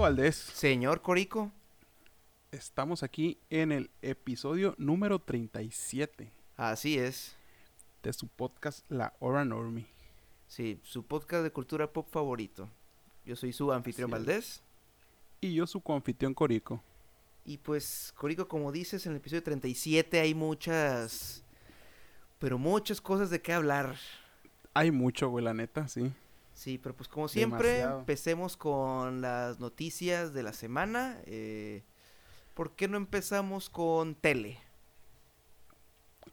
Valdés, Señor Corico, estamos aquí en el episodio número 37 así es. de su podcast La Hora Normie. Sí, su podcast de cultura pop favorito. Yo soy su anfitrión. Valdés. Y yo su confitrión Corico. Y pues, Corico, como dices, en el episodio 37 hay muchas... Pero muchas cosas de qué hablar. Hay mucho, güey, la neta, sí. Sí, pero pues como siempre, Demasiado. empecemos con las noticias de la semana. Eh, ¿Por qué no empezamos con tele?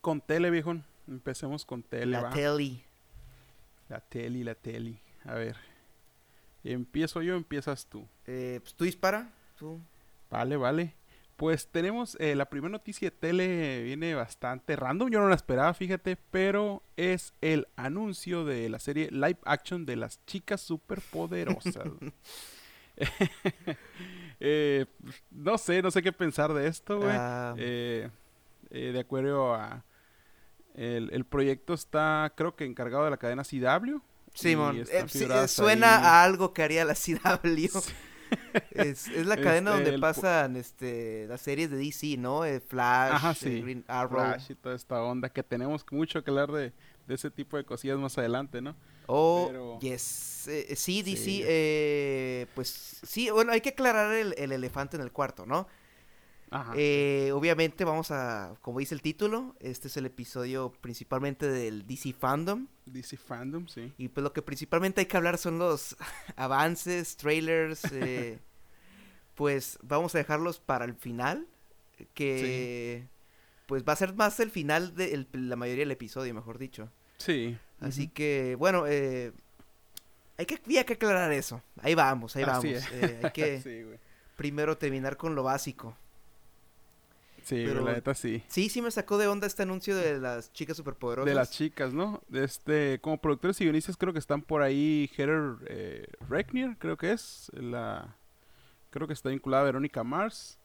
Con tele, viejo. Empecemos con tele, la va. tele. La tele, la tele. A ver. Empiezo yo, empiezas tú. Eh, pues tú dispara. Tú. Vale, vale. Pues tenemos eh, la primera noticia de tele, viene bastante random, yo no la esperaba, fíjate, pero es el anuncio de la serie live action de las chicas superpoderosas. Eh, no sé, no sé qué pensar de esto, güey. Ah, Eh, eh, de acuerdo a... El, el proyecto está, creo que encargado de la cadena CW. Simón, eh, sí, suena ahí- a algo que haría la CW. Es, es la cadena Este, donde el pu- pasan este, las series de DC, ¿no? Eh, Flash, Ajá, eh. Green Arrow. Flash y toda esta onda que tenemos mucho que hablar de, de ese tipo de cosillas más adelante, ¿no? Oh, Pero- yes. Eh, eh, sí, DC, Sí. eh, pues sí, bueno, hay que aclarar el, el elefante en el cuarto, ¿no? Eh, obviamente vamos a, como dice el título, este es el episodio principalmente del DC Fandom. DC Fandom, sí. Y pues lo que principalmente hay que hablar son los avances, trailers, eh, pues vamos a dejarlos para el final, que pues va a ser más el final de el- la mayoría del episodio, mejor dicho. Sí. Así que, bueno, eh, hay que, hay que aclarar eso. Ahí vamos, ahí vamos. Así. Eh, hay que sí, güey. primero terminar con lo básico. Sí, pero- la neta sí. Sí, sí me sacó de onda este anuncio de las chicas superpoderosas. De las chicas, ¿no? Este, como productores y guionistas creo que están por ahí Heather eh, Reckner, creo que es. La, creo que está vinculada a Verónica Mars.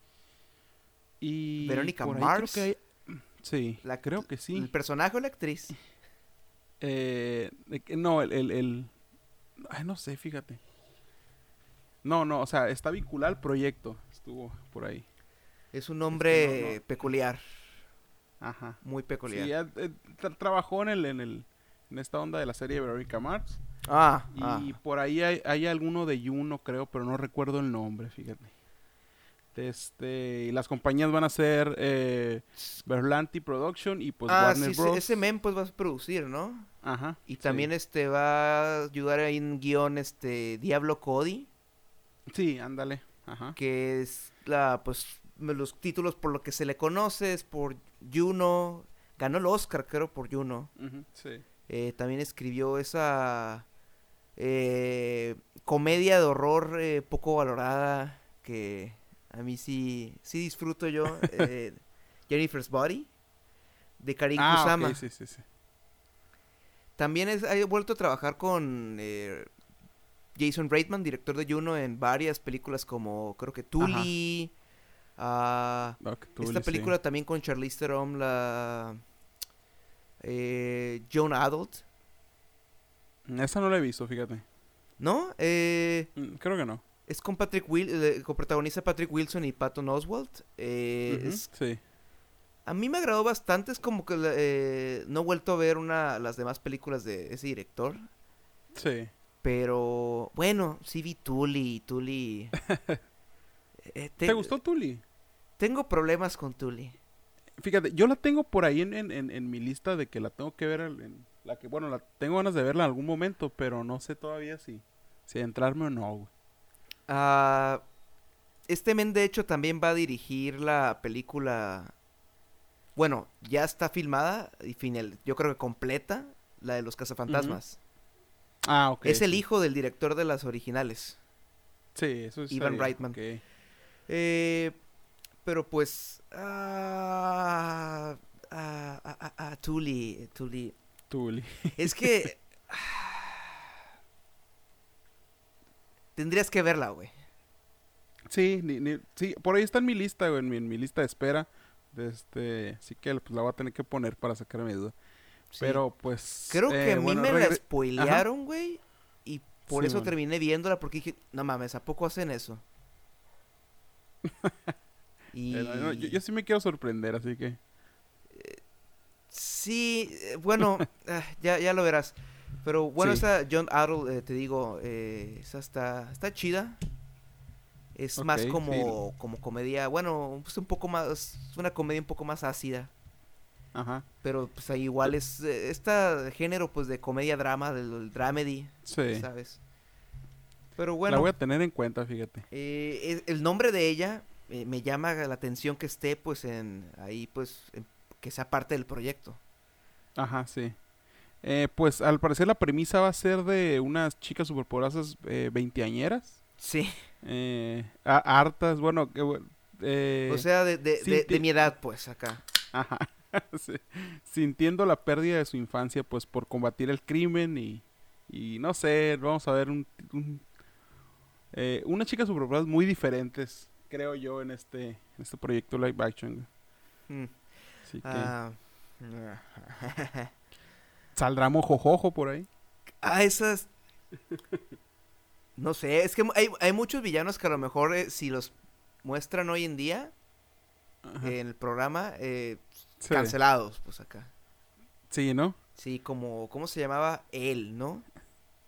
Y ¿Verónica creo Mars? que hay- sí, La- creo que sí. ¿El personaje o la actriz? Eh, no, el, el, el- Ay, no sé, fíjate. No, no, o sea, está vinculada al proyecto. Estuvo por ahí. Es un nombre no, no. peculiar, Ajá. muy peculiar. Sí, ya, eh, tra- trabajó en el, en el, en esta onda de la serie de Veronica Mars. Ah, Y ah. por ahí hay, hay alguno de Juno, creo, pero no recuerdo el nombre, fíjate. Este, y las compañías van a ser eh, Berlanti Production y pues Ah, Warner sí, Bros. ese men pues va a producir, ¿no? Ajá. Y sí. también este va a ayudar ahí en guion este Diablo Cody, Sí, ándale. Ajá. que es la pues los títulos por lo que se le conoce es por Juno, ganó el Oscar creo por Juno. sí. Eh, también escribió esa eh, comedia de horror eh, poco valorada que a mí sí sí disfruto yo, eh, Jennifer's Body de Karin Ah, Kusama. sí, sí, sí. También es- ha vuelto a trabajar con eh, Jason Reitman, director de Juno, en varias películas como creo que Tully. Ah, Doc esta sí. película también con Charlize Theron, la eh, Young Adult, Esa no la he visto, fíjate. ¿no? Eh, Mm, Creo que no. es con Patrick Will, eh, con protagoniza Patrick Wilson y Patton Oswalt. Eh, es- Sí. a mí me agradó bastante, es como que eh, no he vuelto a ver una las demás películas de ese director. Sí. Pero bueno, sí vi Tully, Tully. eh, ¿Te te- gustó Tully? Tengo problemas con Tully. Fíjate, yo la tengo por ahí en, en, en- en mi lista de que la tengo que ver. en- la que, bueno, la tengo ganas de verla en algún momento, pero no sé todavía si, si entrarme o no. güey. Ah, este men de hecho también va a dirigir la película. Bueno, ya está filmada y final, yo creo que completa, la de los cazafantasmas. Ah, ok. es el sí. hijo del director de las originales. Sí, eso es. Ivan Reitman. Ok. Eh, pero pues. ah, ah, ah, ah, Tully, Tully. Tully. Es que. Tendrías que verla, güey. Sí, ni- ni- sí, por ahí está en mi lista, güey, en mi, en mi lista de espera. De este, así que pues, la voy a tener que poner para sacarme duda. Sí. Pero pues. Creo que eh, a mí bueno, me la spoilearon, güey. Y por Sí, eso terminé viéndola porque dije, no mames, ¿a poco hacen eso? y... yo, yo, sí me quiero sorprender, así que... Sí, eh, bueno, ah, ya, ya lo verás. Pero bueno, esa John Arrow, eh, te digo, eh, esa está, está chida. Es más como, como comedia, bueno, pues un poco más, una comedia un poco más ácida. Ajá. Pero pues ahí igual es este género pues de comedia drama, del, dramedy, sí. ¿sabes? Pero bueno. La voy a tener en cuenta, fíjate. el nombre de ella me llama la atención que esté pues en ahí pues en que sea parte del proyecto. Ajá, sí. Eh, pues al parecer la premisa va a ser de unas chicas superpoderosas eh, veinteañeras. Sí. Eh, hartas, bueno, eh, o sea, de, de, mi edad, pues, acá. Ajá. Sintiendo la pérdida de su infancia, pues, por combatir el crimen y, y no sé, vamos a ver un, unas chicas superpoderosas muy diferentes, creo yo, en este, en este proyecto live action. Mm. Ah, ¿Saldrá mojojojo por ahí? Ah, esas... No sé, es que hay, muchos villanos que a lo mejor eh, si los muestran hoy en día en el programa, eh, cancelados, pues acá. Sí, ¿no? Sí, como, ¿cómo se llamaba? Él, ¿no?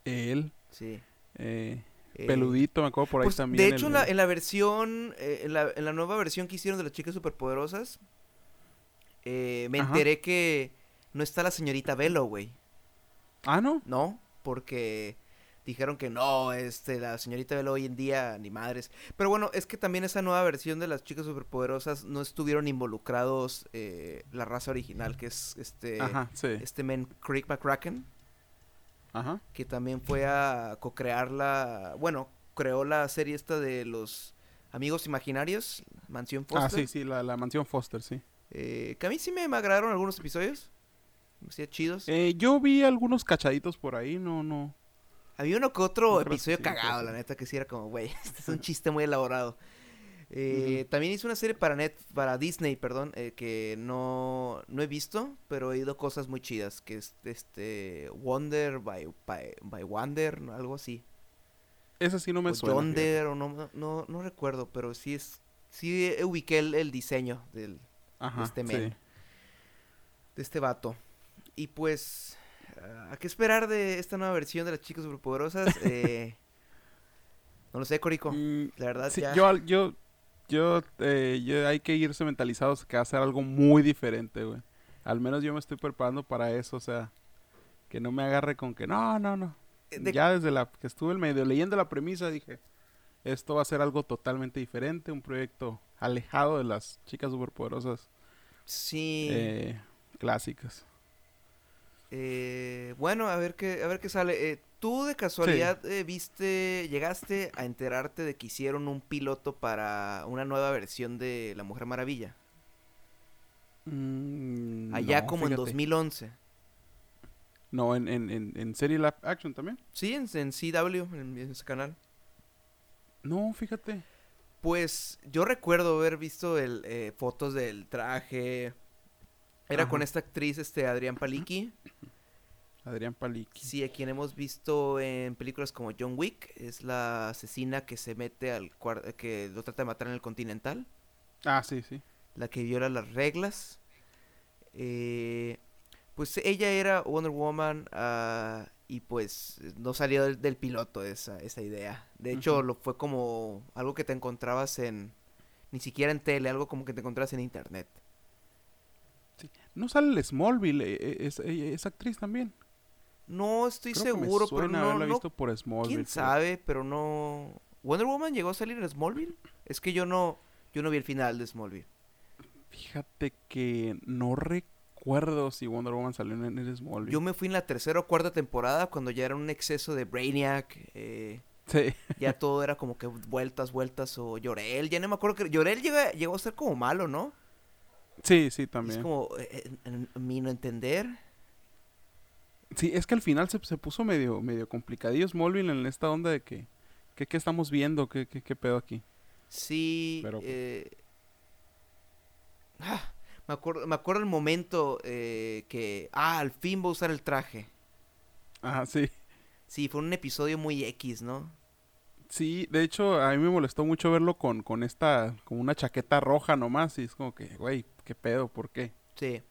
Él. Sí. Eh, peludito, me acuerdo por ahí pues, también. De hecho, en, la, en la versión, en, la, en la nueva versión que hicieron de las chicas superpoderosas, eh, me enteré que no está la señorita Velo, güey. Ah, ¿no? No, porque dijeron que no, este, la señorita Velo hoy en día, ni madres. Pero bueno, es que también esa nueva versión de las chicas superpoderosas no estuvieron involucrados eh, la raza original, que es este, este men Creek McCracken. Ajá. Que también fue a co-crear la, bueno, creó la serie esta de los amigos imaginarios, Mansión Foster. Ah, sí, sí, la, la Mansión Foster, sí. Eh, que a mí sí me agradaron algunos episodios. Me hacía chidos. Eh, yo vi algunos cachaditos por ahí, no, no. Había uno que otro episodio cagado, la neta, que sí era como, güey, este es un chiste muy elaborado. Eh, también hice una serie para net, para Disney, perdón, eh, que no, no he visto, pero he oído cosas muy chidas, que es este Wonder by, by, Wonder, algo así. Esa sí no me suena. Wonder, o no, no, no recuerdo, pero sí es, sí ubiqué el diseño del, de este men. De este vato. Y pues, ¿a qué esperar de esta nueva versión de las chicas superpoderosas? Eh, no lo sé, Corico. Mm, la verdad, ya... Yo, yo, yo, eh, yo, hay que irse mentalizados que va a ser algo muy diferente, güey. Al menos yo me estoy preparando para eso, o sea, que no me agarre con que no, no, no. Eh, ya desde la que estuve el medio leyendo la premisa dije, esto va a ser algo totalmente diferente, un proyecto alejado de las chicas superpoderosas Sí. Eh, clásicas. Eh, bueno, a ver qué, a ver qué sale. Eh, ¿Tú de casualidad viste, llegaste a enterarte de que hicieron un piloto para una nueva versión de La Mujer Maravilla? Mm, Allá como en 2011. No, en, en, en, en Serie Action también. Sí, en, en CW, en, ese canal. No, fíjate. Pues yo recuerdo haber visto el, eh, fotos del traje. Era con esta actriz, este, Adrián Paliki. Adrián Paliki. Sí, a quien hemos visto en películas como John Wick. Es la asesina que se mete al cuarto, que lo trata de matar en el Continental. Ah, sí, sí. La que viola las reglas. Eh, pues ella era Wonder Woman. Uh, y pues no salió del, piloto esa, esa idea. De hecho, lo fue como algo que te encontrabas en, ni siquiera en tele, algo como que te encontrabas en internet. ¿No sale el Smallville, eh, eh, es, eh, esa actriz también? No estoy seguro, pero no, visto por Smallville. ¿Quién sabe? Pero no... ¿Wonder Woman llegó a salir en Smallville? Es que yo no, yo no vi el final de Smallville. Fíjate que no recuerdo si Wonder Woman salió en el Smallville. Yo me fui en la tercera o cuarta temporada cuando ya era un exceso de Brainiac. Eh, sí. Ya todo era como que vueltas, vueltas o Llorel. Ya no me acuerdo que Llorel llegó, a ser como malo, ¿no? Sí, sí, también. Es como, eh, en, mi no entender. Sí, es que al final se, se puso medio, medio complicadillo Smallville en esta onda de que, ¿qué, estamos viendo? ¿Qué, qué, pedo aquí? Sí, Pero, eh... ah, me acuerdo, me acuerdo el momento eh, que, ah, al fin va a usar el traje. Ajá, sí. Sí, fue un episodio muy X, ¿no? Sí, de hecho, a mí me molestó mucho verlo con, con esta, como una chaqueta roja nomás, y es como que, güey, ¿qué pedo? ¿Por qué? Sí.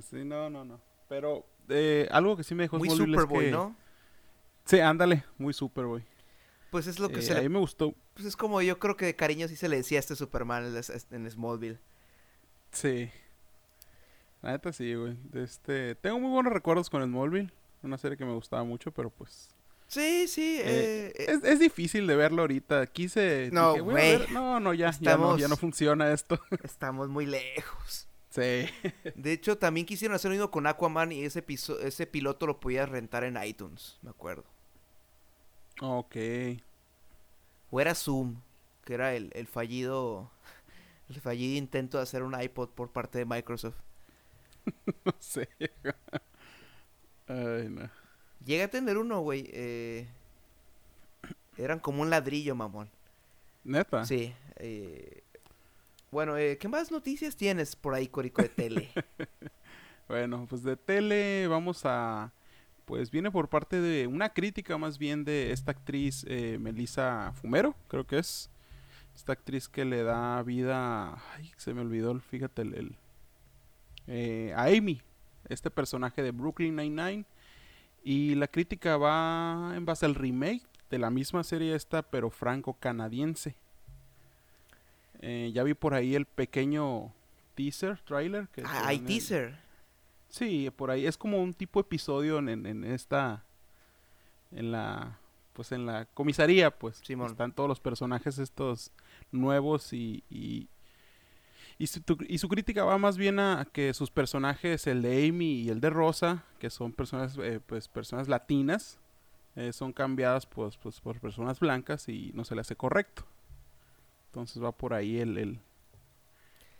Sí, no, no, no. Pero eh, algo que sí me dejó Muy Smallville es Superboy, que- ¿no? Sí, ándale, muy Superboy. Pues es lo que Eh, se a le... mí me gustó, Pues es como yo creo que de cariño sí se le decía a este Superman en, es- en Smallville. sí. La neta sí, güey. Este, tengo muy buenos recuerdos con Smallville, una serie que me gustaba mucho, pero pues Sí, sí. Eh, eh, es, es difícil de verlo ahorita. Quise. No, dije, güey. No, no, ya, ya no, ya no funciona esto. Estamos muy lejos. Sí. De hecho, también quisieron hacer uno con Aquaman y ese, piso- ese piloto lo podías rentar en iTunes, me acuerdo. Ok. O era Zoom, que era el, el fallido el fallido intento de hacer un iPod por parte de Microsoft. No sé. Ay, no. Llegué a tener uno, güey. eh, eran como un ladrillo, mamón. Neta. Sí. eh, bueno, eh, ¿qué más noticias tienes por ahí, Corico de Tele? Bueno, pues de tele vamos a. Pues viene por parte de una crítica más bien de esta actriz eh, Melissa Fumero, creo que es. Esta actriz que le da vida. Ay, se me olvidó, fíjate, el. el- eh, a Amy, este personaje de Brooklyn Nine-Nine. Y la crítica va en base al remake de la misma serie esta, pero franco-canadiense. Eh, ya vi por ahí el pequeño teaser, trailer. Que Ah, hay teaser. Sí, por ahí es como un tipo episodio en, en, en esta, en la, pues en la comisaría, pues Simón. están todos los personajes estos nuevos y y, y su, tu- y su crítica va más bien a que sus personajes, el de Amy y el de Rosa, que son personas, eh, pues personas latinas, eh, son cambiadas pues, pues por personas blancas y no se le hace correcto. Entonces va por ahí el, el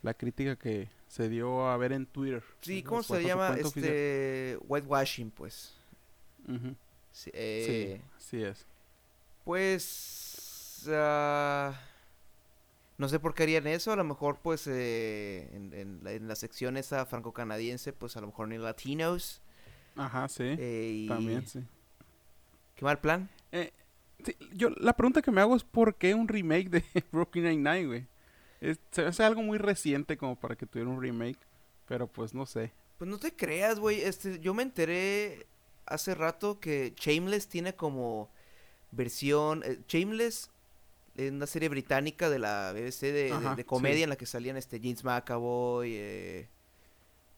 la crítica que se dio a ver en Twitter. Sí, ¿cómo se llama? oficial. Este. Whitewashing, pues. Ujú. Sí, eh, Sí, es. Pues. ah, no sé por qué harían eso. A lo mejor, pues, eh, en, en la, en la sección esa franco-canadiense, pues a lo mejor ni latinos. Ajá, sí. eh, y- También, sí. Qué mal plan. Eh, sí, Yo, la pregunta que me hago es ¿por qué un remake de Brooklyn Nine-Nine, güey? Es, se hace algo muy reciente como para que tuviera un remake, pero pues no sé. Pues no te creas, güey. Este, yo me enteré hace rato que Shameless tiene como versión. eh, Shameless es una serie británica de la BBC de, de- Ajá, de comedia sí. en la que salían este James McAvoy. Eh,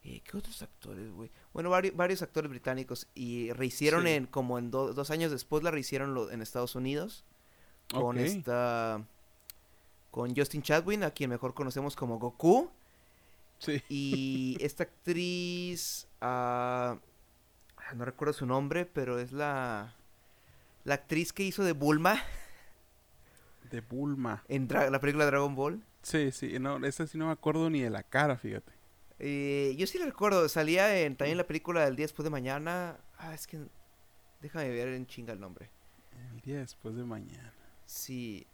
eh, ¿Qué otros actores, güey? Bueno, vari- varios actores británicos. Y rehicieron Sí. en, como en do- dos años después, la rehicieron lo- en Estados Unidos. Con esta. Con Justin Chadwin, a quien mejor conocemos como Goku. Sí. Y esta actriz, ah, no recuerdo su nombre, pero es la, la actriz que hizo de Bulma De Bulma. en la película Dragon Ball. Sí, sí, no, esa sí no me acuerdo ni de la cara, fíjate. Eh, yo sí la recuerdo, salía en también la película del día después de mañana. Ah, es que déjame ver en chinga el nombre. El día después de mañana. Sí.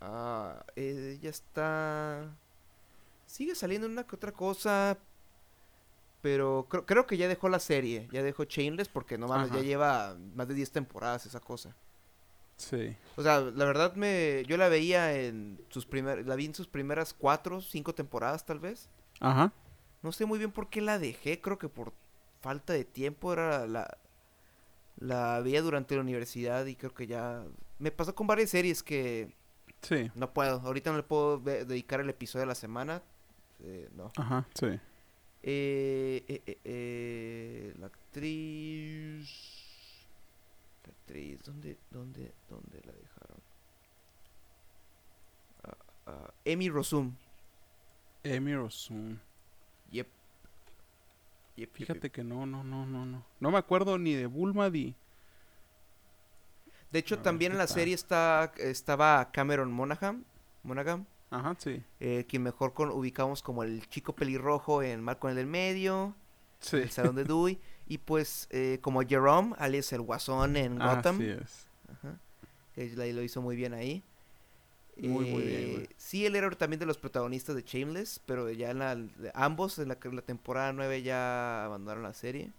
Ah, ella está. Sigue saliendo en una que otra cosa. Pero creo, creo que ya dejó la serie. Ya dejó Chainless porque no mames, ya lleva más de 10 temporadas esa cosa. Sí. O sea, la verdad me. Yo la veía en sus primeras. La vi en sus primeras 4, 5 temporadas tal vez. Ajá. No sé muy bien por qué la dejé. Creo que por falta de tiempo era la. La veía durante la universidad y creo que ya. Me pasó con varias series que Sí. no puedo, ahorita no le puedo dedicar el episodio a la semana. eh, no. Ajá, sí. Eh, eh, eh, eh, la actriz. Actriz, ¿dónde, dónde, dónde la dejaron? Ah, ah, Amy Rosum. Amy Rosun. Yep. Yep, Fíjate yep. que no, no, no, no, no. No me acuerdo ni de Bulma ni. De hecho, también ¿qué en la tal? serie está, estaba Cameron Monaghan. Monaghan. Ajá, sí. eh, quien mejor con, ubicamos como el chico pelirrojo en Marco en el medio. Sí. el Salón de Dewey. Y pues eh, como Jerome, alias el Guasón en Gotham. Así es. Ajá, lo hizo muy bien ahí. Muy, muy bien, güey. Eh, Sí, él era también de los protagonistas de Shameless, pero ya en la, ambos en la, en la temporada 9 ya abandonaron la serie.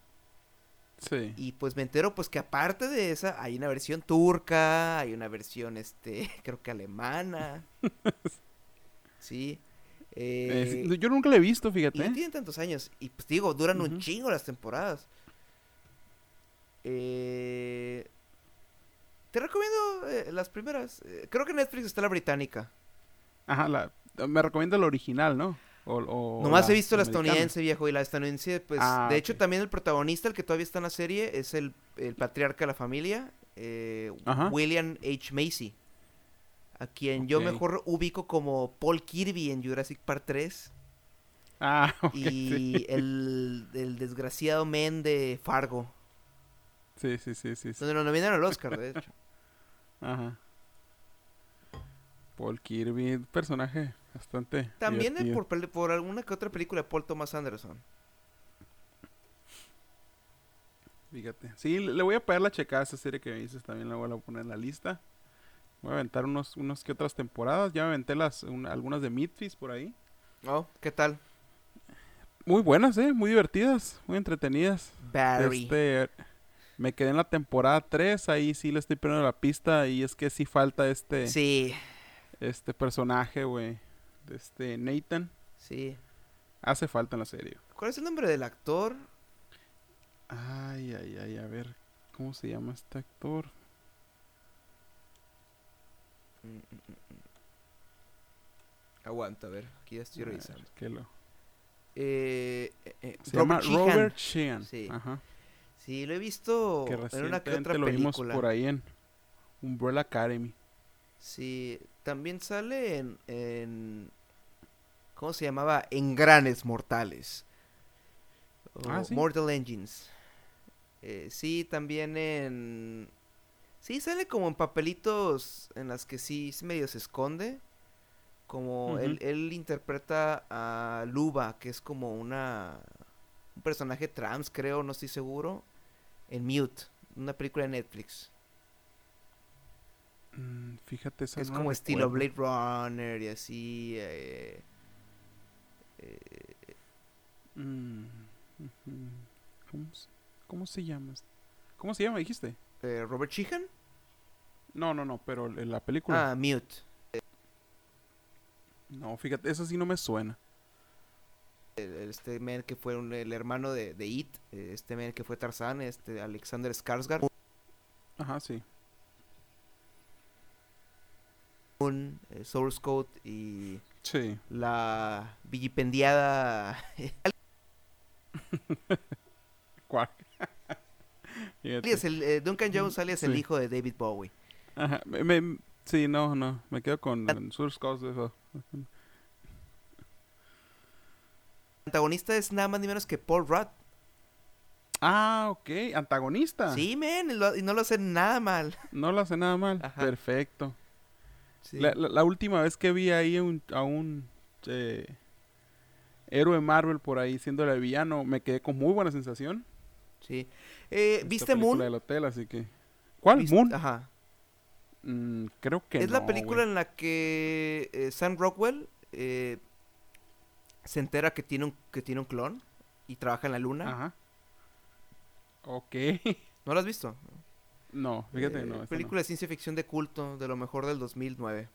Sí. Y pues me entero pues que aparte de esa hay una versión turca, hay una versión este, creo que alemana. sí. Eh, Eh, yo nunca la he visto, y fíjate. no tienen tantos años. Y pues digo, duran un chingo las temporadas. Eh, te recomiendo eh, las primeras. Creo que Netflix está la británica. Ajá, la, me recomienda la original, ¿no? O, o Nomás he visto la estadounidense, viejo. Y la estadounidense, pues, Ah, de hecho, también el protagonista, el que todavía está en la serie, es el, el patriarca de la familia. William H. Macy. A quien yo mejor ubico como Paul Kirby en Jurassic Park 3. Ah, ok, y sí. el, el desgraciado men de Fargo. Sí, sí, sí, sí. Donde lo nominaron al Oscar, de hecho. Ajá. Paul Kirby, personaje bastante. También por, por alguna que otra película de Paul Thomas Anderson. Fíjate. Sí, le le voy a pegar la checada a esa serie que me dices. También la voy a poner en la lista. Voy a aventar unos, unos que otras temporadas. Ya me aventé las, un- algunas de Midfist por ahí. Oh, ¿qué tal? Muy buenas, ¿eh? Muy divertidas, muy entretenidas. Barry. Este, me quedé en la temporada 3, ahí sí le estoy perdiendo la pista y es que sí falta este, Sí, este personaje, güey. Este Nathan. sí. Hace falta en la serie. ¿Cuál es el nombre del actor? Ay, ay, ay, a ver, ¿cómo se llama este actor? Mm, mm, mm. Aguanta, a ver, aquí ya estoy A ver, revisando. que lo- Eh, eh, Se llama Sheehan. Robert Sheehan. Sí. Ajá. Sí, lo he visto Que en una que otra lo vimos película. por ahí en Umbrella Academy. Sí, también sale en, en- ¿Cómo se llamaba? Engranes Mortales. O Ah, ¿sí? Mortal Engines. Eh, sí, también en... Sí, sale como en papelitos en las que sí medio se esconde. Como él, él interpreta a Luba, que es como una... Un personaje trans, creo, no estoy seguro. En Mute, una película de Netflix. Mm, fíjate, esa Es no como estilo. Blade Runner y así. eh, eh, Mm, ujú. ¿Cómo, se- ¿Cómo se llama? ¿Cómo se llama, dijiste? Eh, Robert Sheehan. No, no, no, pero en la película. Ah, Mute. No, fíjate, eso sí no me suena. Este man que fue un- el hermano de, de It. eh, Este man que fue Tarzán. Este Alexander Skarsgård. Ajá, sí. Un eh, Source Code y Sí. la villipendiada. ¿Cuál? Alias el, eh, Duncan Jones, alias el Sí. hijo de David Bowie. Ajá, me, me- sí, no, no, me quedo con Ah. Source eso. El antagonista es nada más ni menos que Paul Rudd. Ah, ok, antagonista. Sí, man, y, no lo hace nada mal. No lo hace nada mal. Ajá. Perfecto. Sí. La, la- la última vez que vi ahí un- a un eh, héroe Marvel por ahí siendo el villano, me quedé con muy buena sensación. Sí. Eh, ¿Viste película Moon? del hotel, así que... ¿Cuál? ¿Viste- ¿Moon? Ajá. Mm, creo que es la película en la que eh, Sam Rockwell eh, se entera que tiene un que tiene un clon y trabaja en la luna. Ajá. Ok. ¿No lo has visto? no, fíjate, Eh, no. esa no. película de ciencia ficción de culto de lo mejor del 2009.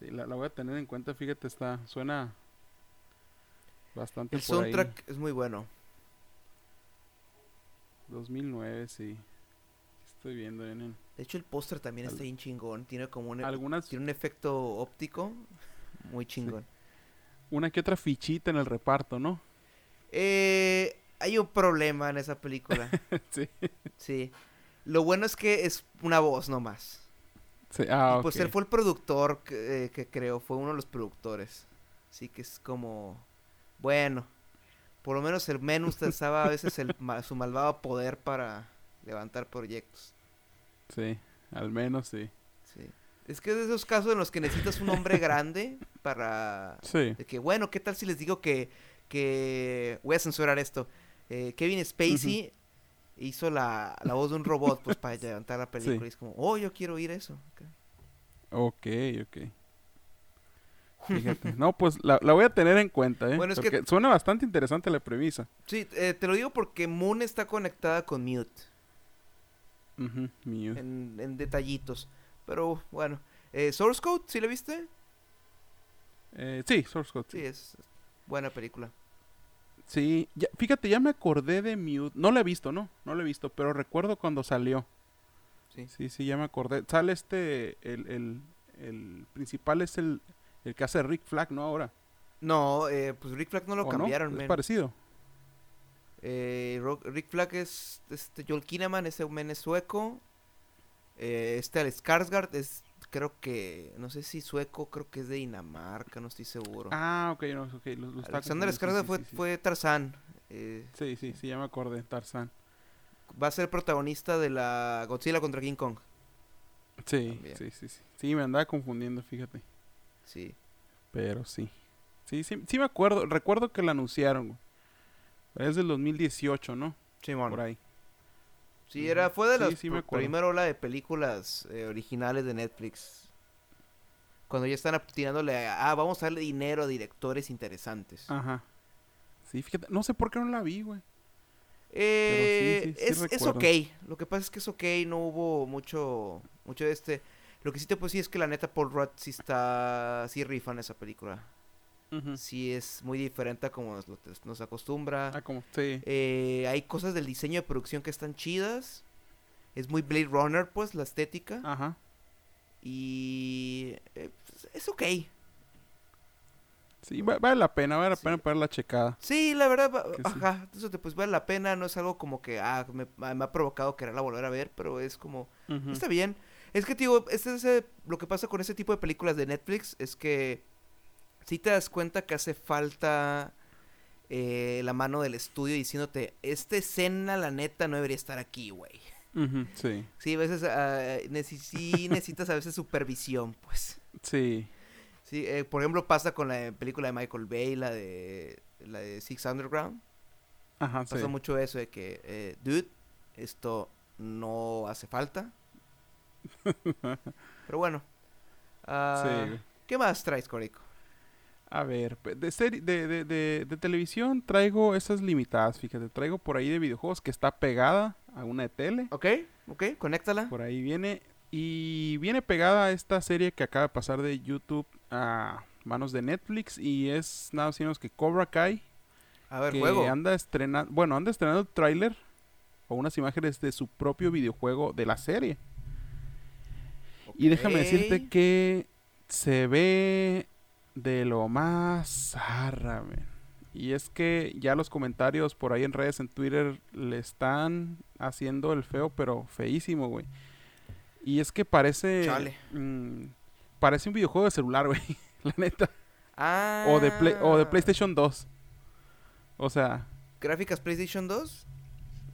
Sí, la, la voy a tener en cuenta, fíjate, está... Suena bastante El por ahí. soundtrack es muy bueno. 2009, sí. Estoy viendo en, en De hecho el póster también Al- está bien chingón, tiene como un algunas... tiene un efecto óptico muy chingón. Una que otra fichita en el reparto, ¿no? Eh, hay un problema en esa película. sí. sí. Lo bueno es que es una voz nomás. sí. Ah, Y pues él fue el productor que, eh, que creo, fue uno de los productores. Así que es como, bueno, por lo menos el men usaba a veces el, su malvado poder para levantar proyectos. Sí, al menos sí. Sí. Es que es de esos casos en los que necesitas un hombre grande para... Sí. De que, bueno, ¿qué tal si les digo que... que voy a censurar esto. Eh, Kevin Spacey hizo la, la voz de un robot pues para levantar la película. Sí. Y es como, oh, yo quiero oír eso. Ok. Ok, ok. Fíjate. No, pues la, la voy a tener en cuenta, ¿eh? Bueno, es que- suena bastante interesante la premisa. Sí, eh, te lo digo porque Moon está conectada con Mute en, en detallitos. Pero bueno, eh, Source Code, ¿sí la viste? Eh, sí, Source Code. Sí, es buena película. Sí, ya- fíjate, ya me acordé de Mute. No la he visto, ¿no? No la he visto, pero recuerdo cuando salió. Sí. Sí, sí, ya me acordé. Sale este, el, el, el principal es el, el que hace Rick Flag, ¿no? Ahora. No, eh, pues Rick Flag no lo ¿O cambiaron, Es men. parecido. Eh, Rick Flag es este Joel Kinnaman, ese men es sueco. Eh, este Alex Skarsgård es, creo que, no sé si sueco, creo que es de Dinamarca, no estoy seguro. Ah, ok, no, ok. Lo, lo estaba Alexander Skarsgård sí, fue, sí, sí. fue Tarzán. eh, Sí, sí, sí, ya me acordé. Tarzán. va a ser protagonista de la Godzilla contra King Kong. Sí, También. sí, sí, sí. Sí, me andaba confundiendo, fíjate. Sí. Pero sí. Sí, sí, sí me acuerdo. Recuerdo que la anunciaron, güey. Es del 2018, ¿no? Simón. Por ahí. Sí, era, fue de Sí, las sí acuerdo. primera ola de películas eh, originales de Netflix. Cuando ya están tirándole a, ah, vamos a darle dinero a directores interesantes. Ajá. Sí, fíjate. No sé por qué no la vi, güey. Eh, sí, sí, sí es, es ok. Lo que pasa es que es ok, no hubo mucho, mucho de este. Lo que sí te puedo decir es que la neta Paul Rudd sí está, sí rifa en esa película. Ujú. Sí es muy diferente a como nos, nos acostumbra. Ah, como, sí. Eh, hay cosas del diseño de producción que están chidas. Es muy Blade Runner, pues, la estética. Ajá. Y eh, pues, es ok. Sí, va- vale la pena, vale la Sí. pena poner la checada. Sí, la verdad, va- ajá. Te, pues vale la pena. No es algo como que, ah, me, me ha provocado quererla volver a ver, pero es como. Está bien. Es que, tío, este es lo que pasa con ese tipo de películas de Netflix es que si te das cuenta que hace falta eh, la mano del estudio diciéndote, esta escena, la neta, no debería estar aquí, güey. Sí, Sí, a veces ah, sí necesitas a veces supervisión, pues. sí. Sí, eh, por ejemplo, pasa con la película de Michael Bay, la de, la de Six Underground. Ajá, sí. Pasa mucho eso de que, eh, dude, esto no hace falta. Pero bueno. ah, Sí. ¿Qué más traes, Corico? A ver, pe- de, seri- de, de, de, de televisión traigo esas limitadas, fíjate. Traigo por ahí de videojuegos que está pegada a una de tele. Ok, ok, conéctala. Por ahí viene. Y viene pegada a esta serie que acaba de pasar de YouTube a manos de Netflix. Y es nada más menos que Cobra Kai. A ver, que juego. anda estrenando, bueno, anda estrenando el tráiler o unas imágenes de su propio videojuego de la serie. Y déjame decirte que se ve de lo más men. Y es que ya los comentarios por ahí en redes, en Twitter, le están haciendo el feo, pero feísimo, güey. Y es que parece... Chale. mm, parece un videojuego de celular, güey. La neta. Ah. O de, Play- o de PlayStation 2. O sea, ¿Gráficas PlayStation 2?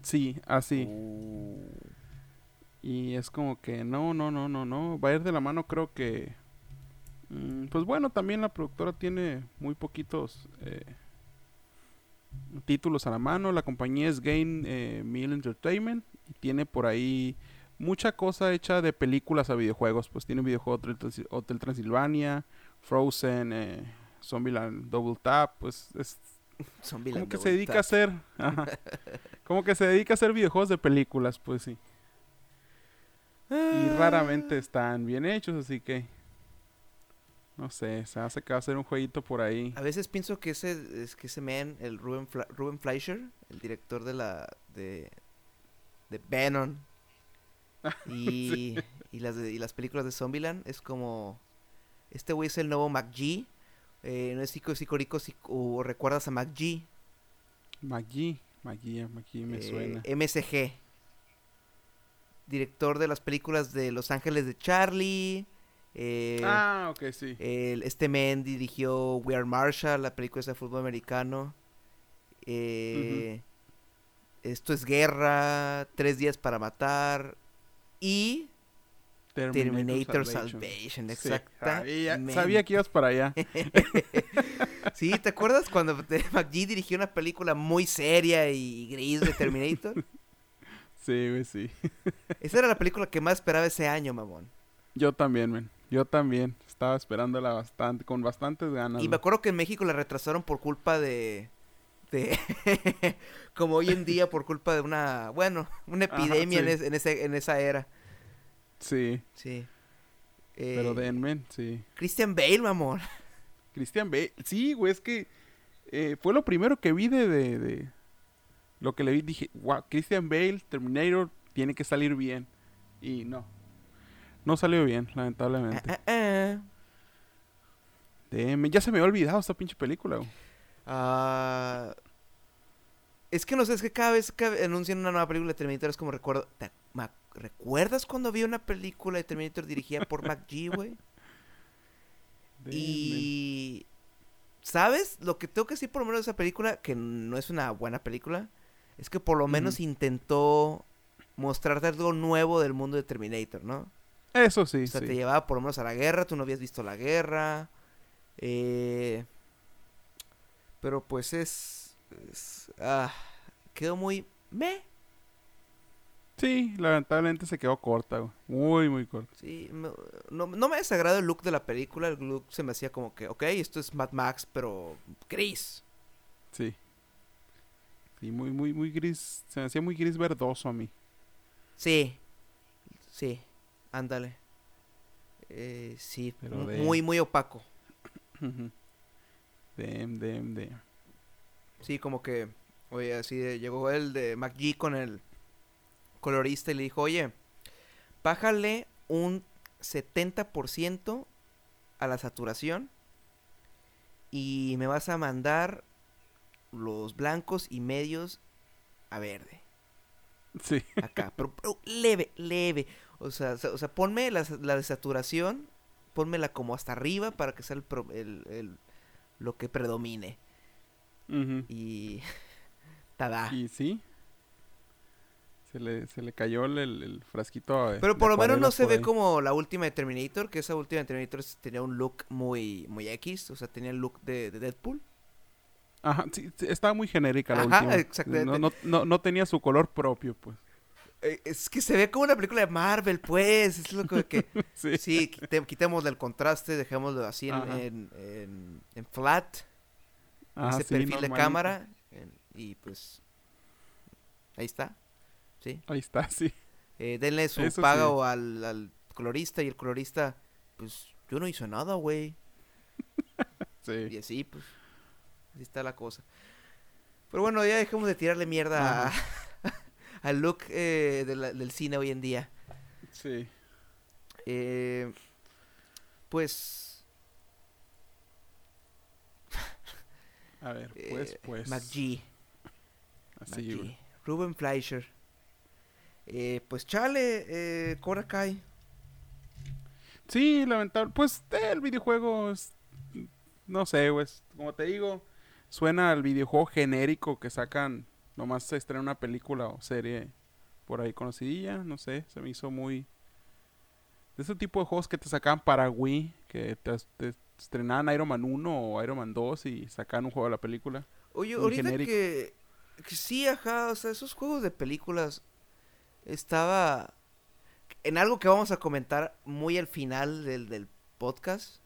sí, así. Uh, Y es como que no, no, no, no, no. Va a ir de la mano, creo que. mm, pues bueno, también la productora tiene muy poquitos eh, títulos a la mano. La compañía es Gain eh, Mill Entertainment. Y tiene por ahí mucha cosa hecha de películas a videojuegos. Pues tiene un videojuego Hotel, Hotel Transilvania, Frozen, eh, Zombieland Double Tap. Pues es Zombieland como que se dedica a hacer. ajá. Como que se dedica a hacer videojuegos de películas, pues sí. Y Ah. raramente están bien hechos, así que. No sé, se hace que va a ser un jueguito por ahí. A veces pienso que ese, es que ese man, el Ruben, Fla- Ruben Fleischer, el director de la, de, de Venom, y, y, las, de- y las películas de Zombieland, es como, este güey es el nuevo MacG, eh, no es Corico o recuerdas a MacG, Maggi, Maggi, Maggi me eh, suena. MSG, director de las películas de Los Ángeles de Charlie, eh, ah, ok, sí. El, este men dirigió We Are Marshall, la película de fútbol americano. Eh, Esto es guerra, Tres días para matar y Terminator, Salvation. Sí, exactamente. sabía, sabía que ibas para allá. Sí, ¿te acuerdas cuando McGee dirigió una película muy seria y gris de Terminator? Sí, güey, sí. Esa era la película que más esperaba ese año, mamón. Yo también, men. Yo también. Estaba esperándola bastante, con bastantes ganas. Y me acuerdo que en México la retrasaron por culpa de. de como hoy en día, por culpa de una. Bueno, una epidemia en, en, ese, en esa era. Sí. Sí. Pero eh, denme, sí. Christian Bale, mi amor. Christian Bale. Sí, güey, es que eh, fue lo primero que vi de, de, Lo que le vi, dije, wow, Christian Bale, Terminator, tiene que salir bien. Y no. No salió bien, lamentablemente. Uh, ya se me había olvidado esta pinche película. Ah, es que no sé, es que cada vez que anuncian una nueva película de Terminator es como recuerdo. ¿Recuerdas cuando vi una película de Terminator dirigida por McGee, güey? y. ¿Sabes? Lo que tengo que decir por lo menos de esa película, que no es una buena película, es que por lo menos intentó mostrarte algo nuevo del mundo de Terminator, ¿no? Eso sí. O sea, te llevaba por lo menos a la guerra, tú no habías visto la guerra. Eh, pero pues es. ah, quedó muy. Me. Sí, lamentablemente se quedó corta, Muy, muy corta. Sí, no, no, me desagrada el look de la película. El look se me hacía como que, ok, esto es Mad Max, pero gris. Sí. Sí, muy, muy, muy gris. Se me hacía muy gris verdoso a mí. Sí. Sí. Ándale. Eh, sí, muy, muy opaco. Dem, dem, dem. Sí, como que, oye, así llegó el de McGee con el colorista y le dijo, oye, bájale un 70% a la saturación y me vas a mandar los blancos y medios a verde. Sí. Acá, pero, leve, leve. O sea, o sea, ponme la, la saturación, ponmela como hasta arriba para que sea el, el, lo que predomine. Y... Tada. Y sí. Se le, se le cayó el, el frasquito. Pero por lo menos no se ve como la última de Terminator, que esa última de Terminator tenía un look muy, muy X, o sea, tenía el look de, Deadpool. Ajá, sí, estaba muy genérica la Ajá, exactamente. No, no, no, no, tenía su color propio, pues. Eh, es que se ve como una película de Marvel, pues. Es lo que. sí, sí quitemos el contraste, dejémoslo así en, en, flat. ese perfil de cámara. y pues. Ahí está. Sí. Ahí está, sí. Eh, denle su pago al, al colorista y el colorista, pues yo no hice nada, güey. sí. Y así, pues. Así está la cosa. Pero bueno, ya dejemos de tirarle mierda al look eh, del cine hoy en día. Sí. Eh, pues. A ver, pues, eh, pues. McGee. Así, Ruben Fleischer. Eh, pues chale, eh, Cobra Kai. Sí, lamentable. Pues el videojuego es. No sé, pues. Como te digo, suena al videojuego genérico que sacan nomás se estrena una película o serie por ahí conocidilla, no sé, se me hizo muy... De ese tipo de juegos que te sacaban para Wii, que te, estrenaban Iron Man 1 o Iron Man 2 y sacaban un juego de la película. Oye, ahorita que, que, sí, ajá, o sea, esos juegos de películas estaba en algo que vamos a comentar muy al final del, del podcast.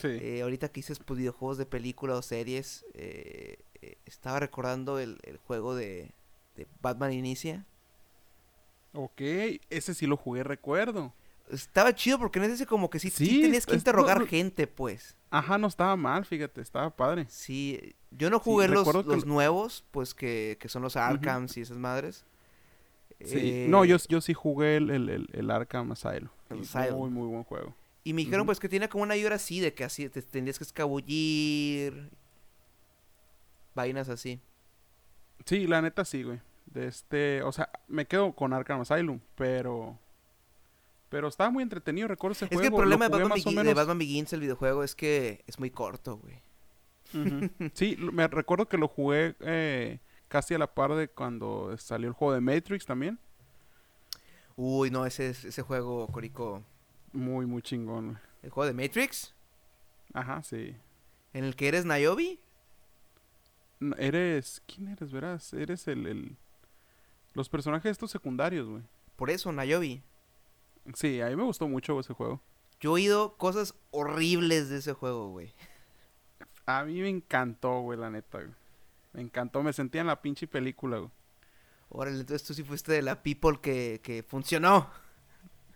Sí. Eh, ahorita que dices pues, videojuegos de películas o series, eh, eh, estaba recordando el, juego de, Batman Inicia. Ok, ese sí lo jugué, recuerdo. Estaba chido porque en ese como que sí, sí, tenías que interrogar gente, pues. Ajá, no estaba mal, fíjate, estaba padre. Sí, yo no jugué los, los nuevos, pues que, son los Arkhams y esas madres. Sí, no, yo, yo sí jugué el, el, el Arkham Asylum. Muy, muy buen juego. Y me dijeron, pues, que tiene como una ayuda así, de que así te tendrías que escabullir vainas así. Sí, la neta sí, güey. De este, o sea, me quedo con Arkham Asylum, pero pero estaba muy entretenido, recuerdo ese juego. Es que el problema de Batman, Begins, el videojuego, es que es muy corto, güey. sí, me recuerdo que lo jugué eh, casi a la par de cuando salió el juego de Matrix también. Uy, no, ese, ese juego, Corico. Muy, muy chingón, ¿El juego de Matrix? Ajá, sí. ¿En el que eres Niobe? eres. ¿Quién eres, verás? Eres el. el los personajes estos secundarios, güey. Por eso, Nayobi. Sí, a mí me gustó mucho ese juego. Yo he oído cosas horribles de ese juego, güey. A mí me encantó, güey, la neta, güey. Me encantó, me sentía en la pinche película, güey. Órale, entonces tú sí fuiste de la people que, que funcionó.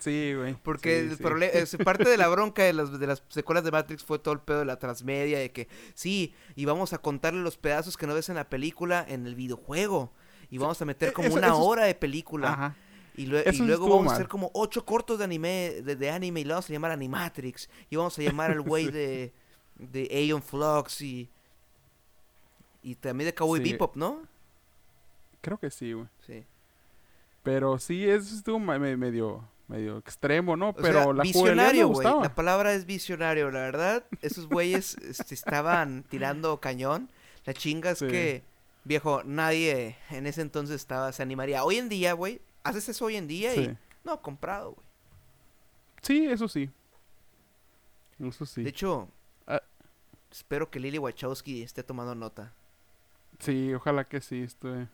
Sí, güey. Porque sí, el sí. problema, es parte de la bronca de las, de las secuelas de Matrix fue todo el pedo de la transmedia, de que sí, y vamos a contarle los pedazos que no ves en la película en el videojuego. Y vamos a meter e- como eso- una eso es- hora de película. Ajá. Y, luego vamos a hacer como ocho cortos de anime, de, de anime y le vamos a llamar Animatrix. Y vamos a llamar al güey Sí. de, de Aeon Flux y... Y también de Cowboy Sí. Bebop, ¿no? Creo que sí, güey. Sí. Pero sí, eso estuvo medio, medio extremo, ¿no? O Pero sea, la visionario, güey. La palabra es visionario, la verdad. Esos güeyes este, estaban tirando cañón. La chinga es Sí. que, viejo, nadie en ese entonces estaba, se animaría. Hoy en día, güey, haces eso hoy en día y no, comprado, güey. Sí, eso sí. Eso sí. De hecho, Ah. espero que Lily Wachowski esté tomando nota. Sí, ojalá que sí, estoy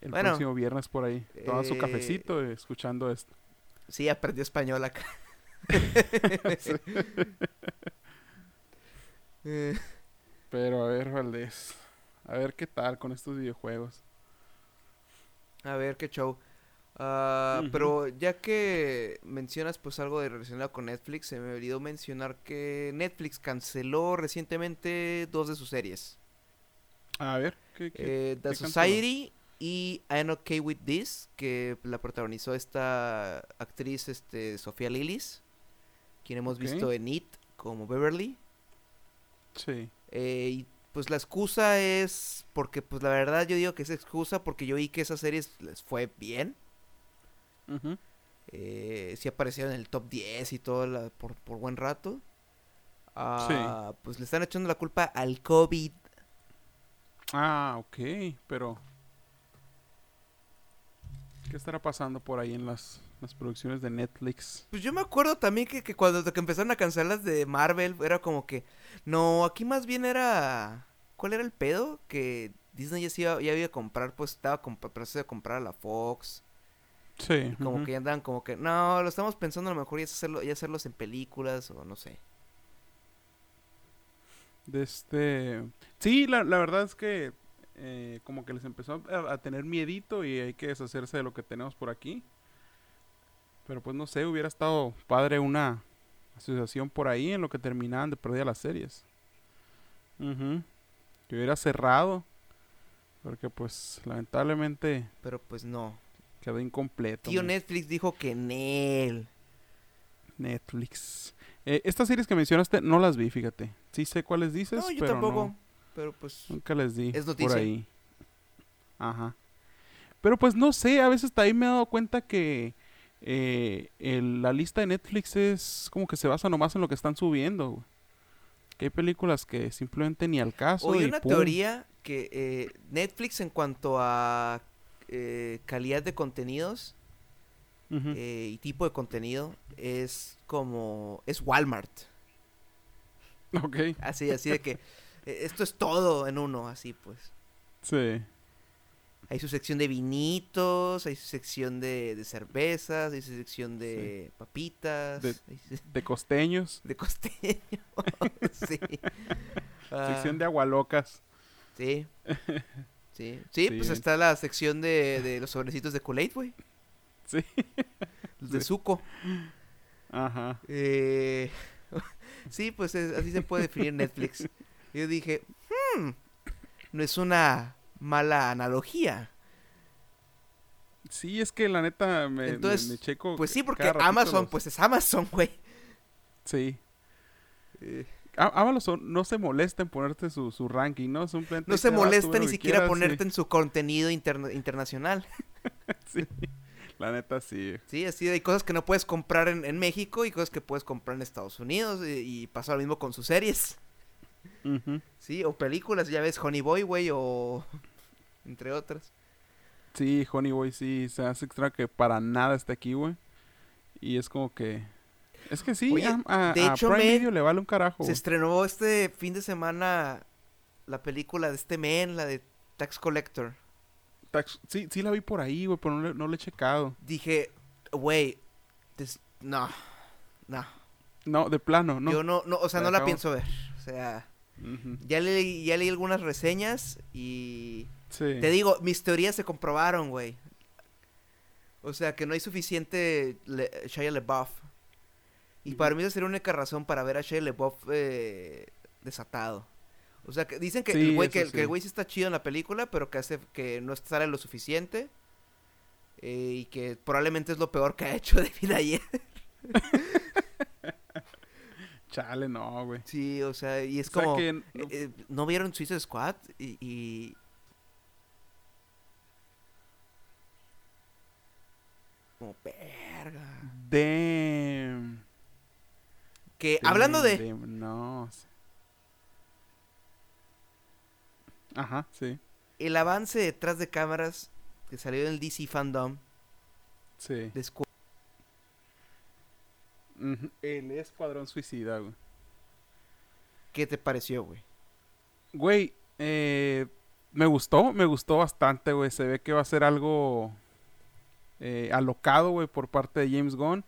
el Bueno, próximo viernes por ahí, tomando su eh, cafecito y escuchando esto. Sí, aprendió español acá. Eh, Pero a ver, Valdés, a ver qué tal con estos videojuegos. a ver, qué show. Ah. Pero ya que mencionas pues algo de relacionado con Netflix, se me olvidó mencionar que Netflix canceló recientemente dos de sus series. A ver, ¿qué, qué? Eh, The qué? Society y I'm Okay With This, que la protagonizó esta actriz este, Sofía Lillis, quien hemos visto en It como Beverly. Sí. Eh, y pues la excusa es porque pues la verdad yo digo que es excusa porque yo vi que esas series les fue bien. Eh, sí aparecieron en el top 10 y todo la- por, por buen rato. Ah, Pues le están echando la culpa al COVID. Ah, ok, pero... ¿Qué estará pasando por ahí en las, las producciones de Netflix? Pues yo me acuerdo también que, que cuando que empezaron a cancelar las de Marvel era como que... No, aquí más bien era... ¿Cuál era el pedo? Que Disney ya, se iba, ya iba a comprar, pues estaba con proceso de comprar a la Fox. Sí. Como que ya andaban como que... No, lo estamos pensando a lo mejor ya hacerlo, ya hacerlos en películas o no sé. De este... Sí, la, la verdad es que eh, como que les empezó a, a tener miedito y hay que deshacerse de lo que tenemos por aquí. Pero pues no sé, hubiera estado padre una asociación por ahí en lo que terminaban de perder las series. Ujú. Que hubiera cerrado. Porque pues lamentablemente Pero pues no. quedó incompleto. Tío man. Netflix dijo que en él. Netflix. Eh, estas series que mencionaste no las vi, fíjate. Sí sé cuáles dices, No, yo pero tampoco. no. Pero pues... Nunca les di Es por ahí. Ajá. Pero pues no sé, a veces también me he dado cuenta que eh, el- la lista de Netflix es como que se basa nomás en lo que están subiendo. güey. Que hay películas que simplemente ni al caso. Y una pum. teoría que eh, Netflix en cuanto a eh, calidad de contenidos eh, y tipo de contenido es como es Walmart Ok, así así de que esto es todo en uno así pues sí. hay su sección de vinitos hay su sección de, de cervezas hay su sección de papitas De- hay su- De costeños, de costeño sí Ah, sección de agualocas. sí sí sí pues está la sección de, de los sobrecitos de Kool-Aid güey Sí. los de Sí. Zuko Ajá. Eh, sí, pues es- así se puede definir Netflix. Yo dije, hmm, no es una mala analogía. Sí, es que la neta me, Entonces, me checo. Pues sí, porque Amazon, los- pues es Amazon, güey. Sí. Eh, Amazon no se molesta en ponerte su, su ranking, ¿no? Simplemente no se molesta ni siquiera quieras, ponerte en su contenido interna- internacional. Sí, sí. La neta sí. Sí, así hay cosas que no puedes comprar en, en México y cosas que puedes comprar en Estados Unidos. Y, y pasa lo mismo con sus series. Sí, o películas, ya ves, Honey Boy, güey, o... Entre otras. Sí, Honey Boy sí, se hace extraño que para nada esté aquí, güey. Y es como que... Es que sí, Oye, a, a- de a hecho, Prime me- Video le vale un carajo. Se estrenó este fin de semana la película de este men, la de Tax Collector. Tax- Sí, sí la vi por ahí, güey, pero no le, no le he checado. Dije, güey, no, No. No, de plano, no. Yo no, no o sea, no la pienso ver. O sea, ya, leí, ya leí algunas reseñas y... Te digo, mis teorías se comprobaron, güey. O sea, que no hay suficiente le Shia LeBuff. Y para mí esa sería la única razón para ver a Shia LeBuff eh, desatado. O sea, que dicen que el güey que, el güey sí está chido en la película, pero que hace que no sale lo suficiente. Eh, y que probablemente es lo peor que ha hecho David ayer. Chale, no, güey. Sí, o sea, y es como... Eh, eh, no... vieron Suicide Squad? Y... y... Como verga. Damn. Que, hablando de... No. Ajá, sí. El avance detrás de cámaras que salió en el DC Fandom. Sí. El Escuadrón Suicida, güey. ¿Qué te pareció, güey? Güey, eh, me gustó, me gustó bastante, güey. Se ve que va a ser algo eh, alocado, güey, por parte de James Gunn.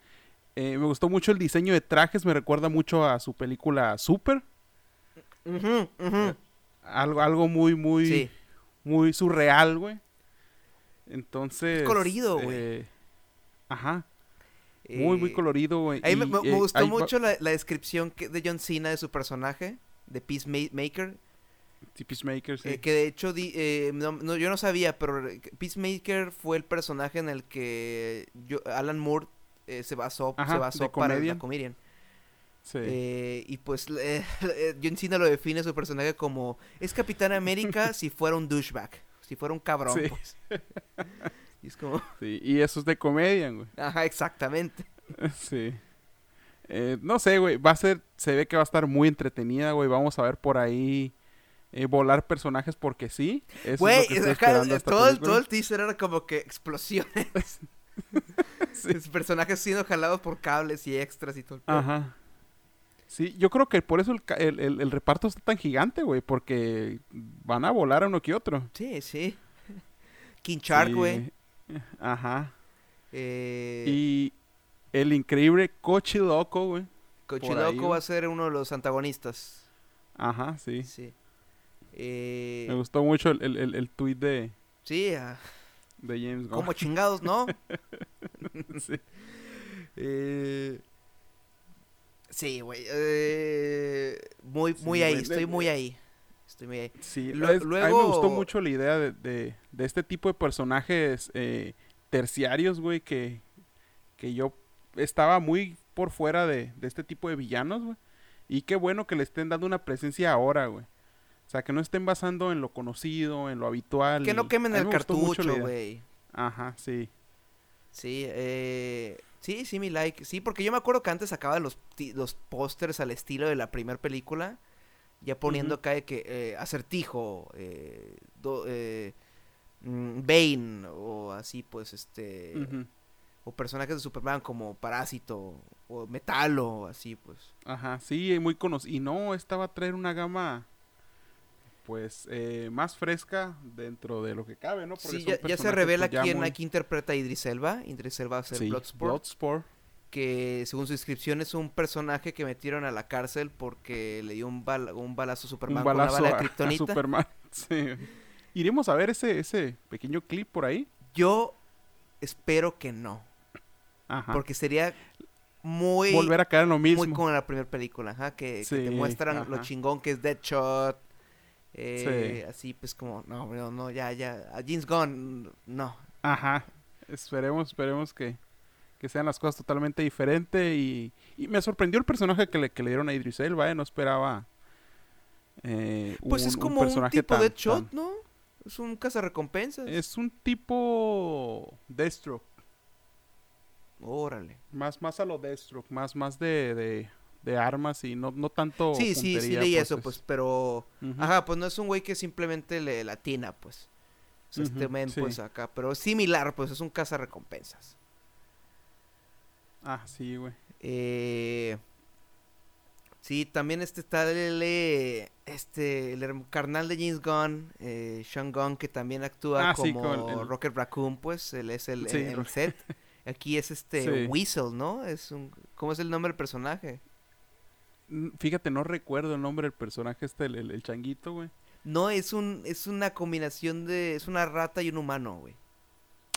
Eh, me gustó mucho el diseño de trajes, me recuerda mucho a su película Super. Algo, algo muy, muy, muy surreal, güey. Entonces. colorido, güey. ajá. Muy, muy eh, colorido, güey. A me, eh, gustó mucho la, descripción de John Cena de su personaje, de Peacemaker. Peacemaker, sí. Eh, que de hecho, yo no sabía, pero Peacemaker fue el personaje en el que Alan Moore se basó, se basó para la comedian. Sí. y pues John Cena lo define su personaje como es Capitán América si fuera un douchebag, si fuera un cabrón. Pues. Y es como... Sí, y eso es de comedia, güey. Ajá, exactamente. Sí. Eh, no sé, güey, va a ser, se ve que va a estar muy entretenida, güey. Vamos a ver por ahí eh, volar personajes porque sí. Güey, todo, el, todo el teaser era como que explosiones. sí. Personajes siendo jalados por cables y extras y todo. Ajá. Sí, yo creo que por eso el, el, el reparto está tan gigante, güey, porque van a volar a uno que otro. Sí, sí. King Shark, güey. Ajá. Eh, y el increíble Cochiloco, güey. Cochiloco va a ser uno de los antagonistas. Ajá, sí. Sí. Eh, Me gustó mucho el, el, el, tweet de... Sí, ah. de James Gunn. Como chingados, ¿no? sí. Eh, sí, güey. muy muy ahí, estoy muy ahí. Ahí. Sí, luego... a mí me gustó mucho la idea de, de, este tipo de personajes terciarios, güey, que, que yo estaba muy por fuera de, de este tipo de villanos, güey. Y qué bueno que le estén dando una presencia ahora, güey. O sea, que no estén basando en lo conocido, en lo habitual. Que no quemen el cartucho, güey. Ajá, sí. Sí, eh... Sí, sí, mi like. Sí, porque yo me acuerdo que antes sacaba los, los pósters al estilo de la primera película. Ya poniendo acá de que eh, acertijo, eh, eh, mm, Bane o así, pues, este o personajes de Superman como Parásito o Metalo, así pues. Ajá, sí, muy conocido. Y no, esta va a traer una gama pues eh, más fresca dentro de lo que cabe, ¿no? sí, ya, se revela pues, quién aquí interpreta a Idris Elba. Idris Elba va a ser Bloodsport, Que según su inscripción es un personaje que metieron a la cárcel porque le dio un, un balazo a Superman un balazo con una bala de Superman. Sí. ¿Iremos a ver ese, ese pequeño clip por ahí? Yo espero que no. Porque sería muy... Volver a caer en lo mismo. Muy como en la primera película, ajá, que, te muestran lo chingón que es Deadshot. Eh, Así pues como, no, no, no, ya, ya, a James Gunn, no. Ajá, esperemos, esperemos que, que sean las cosas totalmente diferentes y, y me sorprendió el personaje que le, que le dieron a Idris Elba, ¿eh? no esperaba eh, pues es como un, tipo de Deadshot, ¿no? Es un cazarrecompensas. Es un tipo Deathstroke. Órale. Más, más a lo Deathstroke, más, más de, de, armas y no, no tanto. Sí, sí, sí leí pues, eso, pues, pero. Ajá, pues no es un güey que simplemente le latina, pues. este men, pues acá. Pero es similar, pues es un caza recompensas. Ah, sí, güey. Eh. Sí, también este está el, este, el carnal de James Gunn, eh, Sean Gunn, que también actúa ah, como Rocket Raccoon, pues, él es el, el set. Aquí es este Sí. Weasel, ¿no? Es un ¿Cómo es el nombre del personaje? Mm, Fíjate, no recuerdo el nombre del personaje este, el, el- changuito, güey. No, es un es una combinación de es una rata y un humano, güey.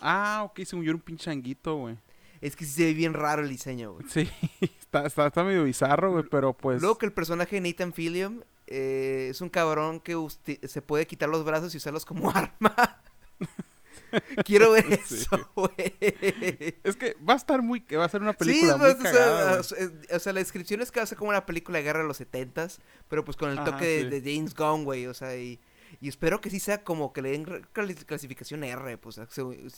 Ah, ok, yo era un pinche changuito, güey. Es que sí se ve bien raro el diseño, güey. Sí, está, está, está medio bizarro, güey, pero pues... Luego que el personaje de Nathan Fillion eh, es un cabrón que se puede quitar los brazos y usarlos como arma. Quiero ver Sí. eso, güey. Es que va a estar muy... va a ser una Sí, película pues, muy o, cagada, sea, o sea, la descripción es que va a ser como una película de guerra de los setentas, pero pues con el Ajá, toque de, sí. de James Gunn, güey, o sea, y, y espero que sí sea como que le den clasificación R, pues,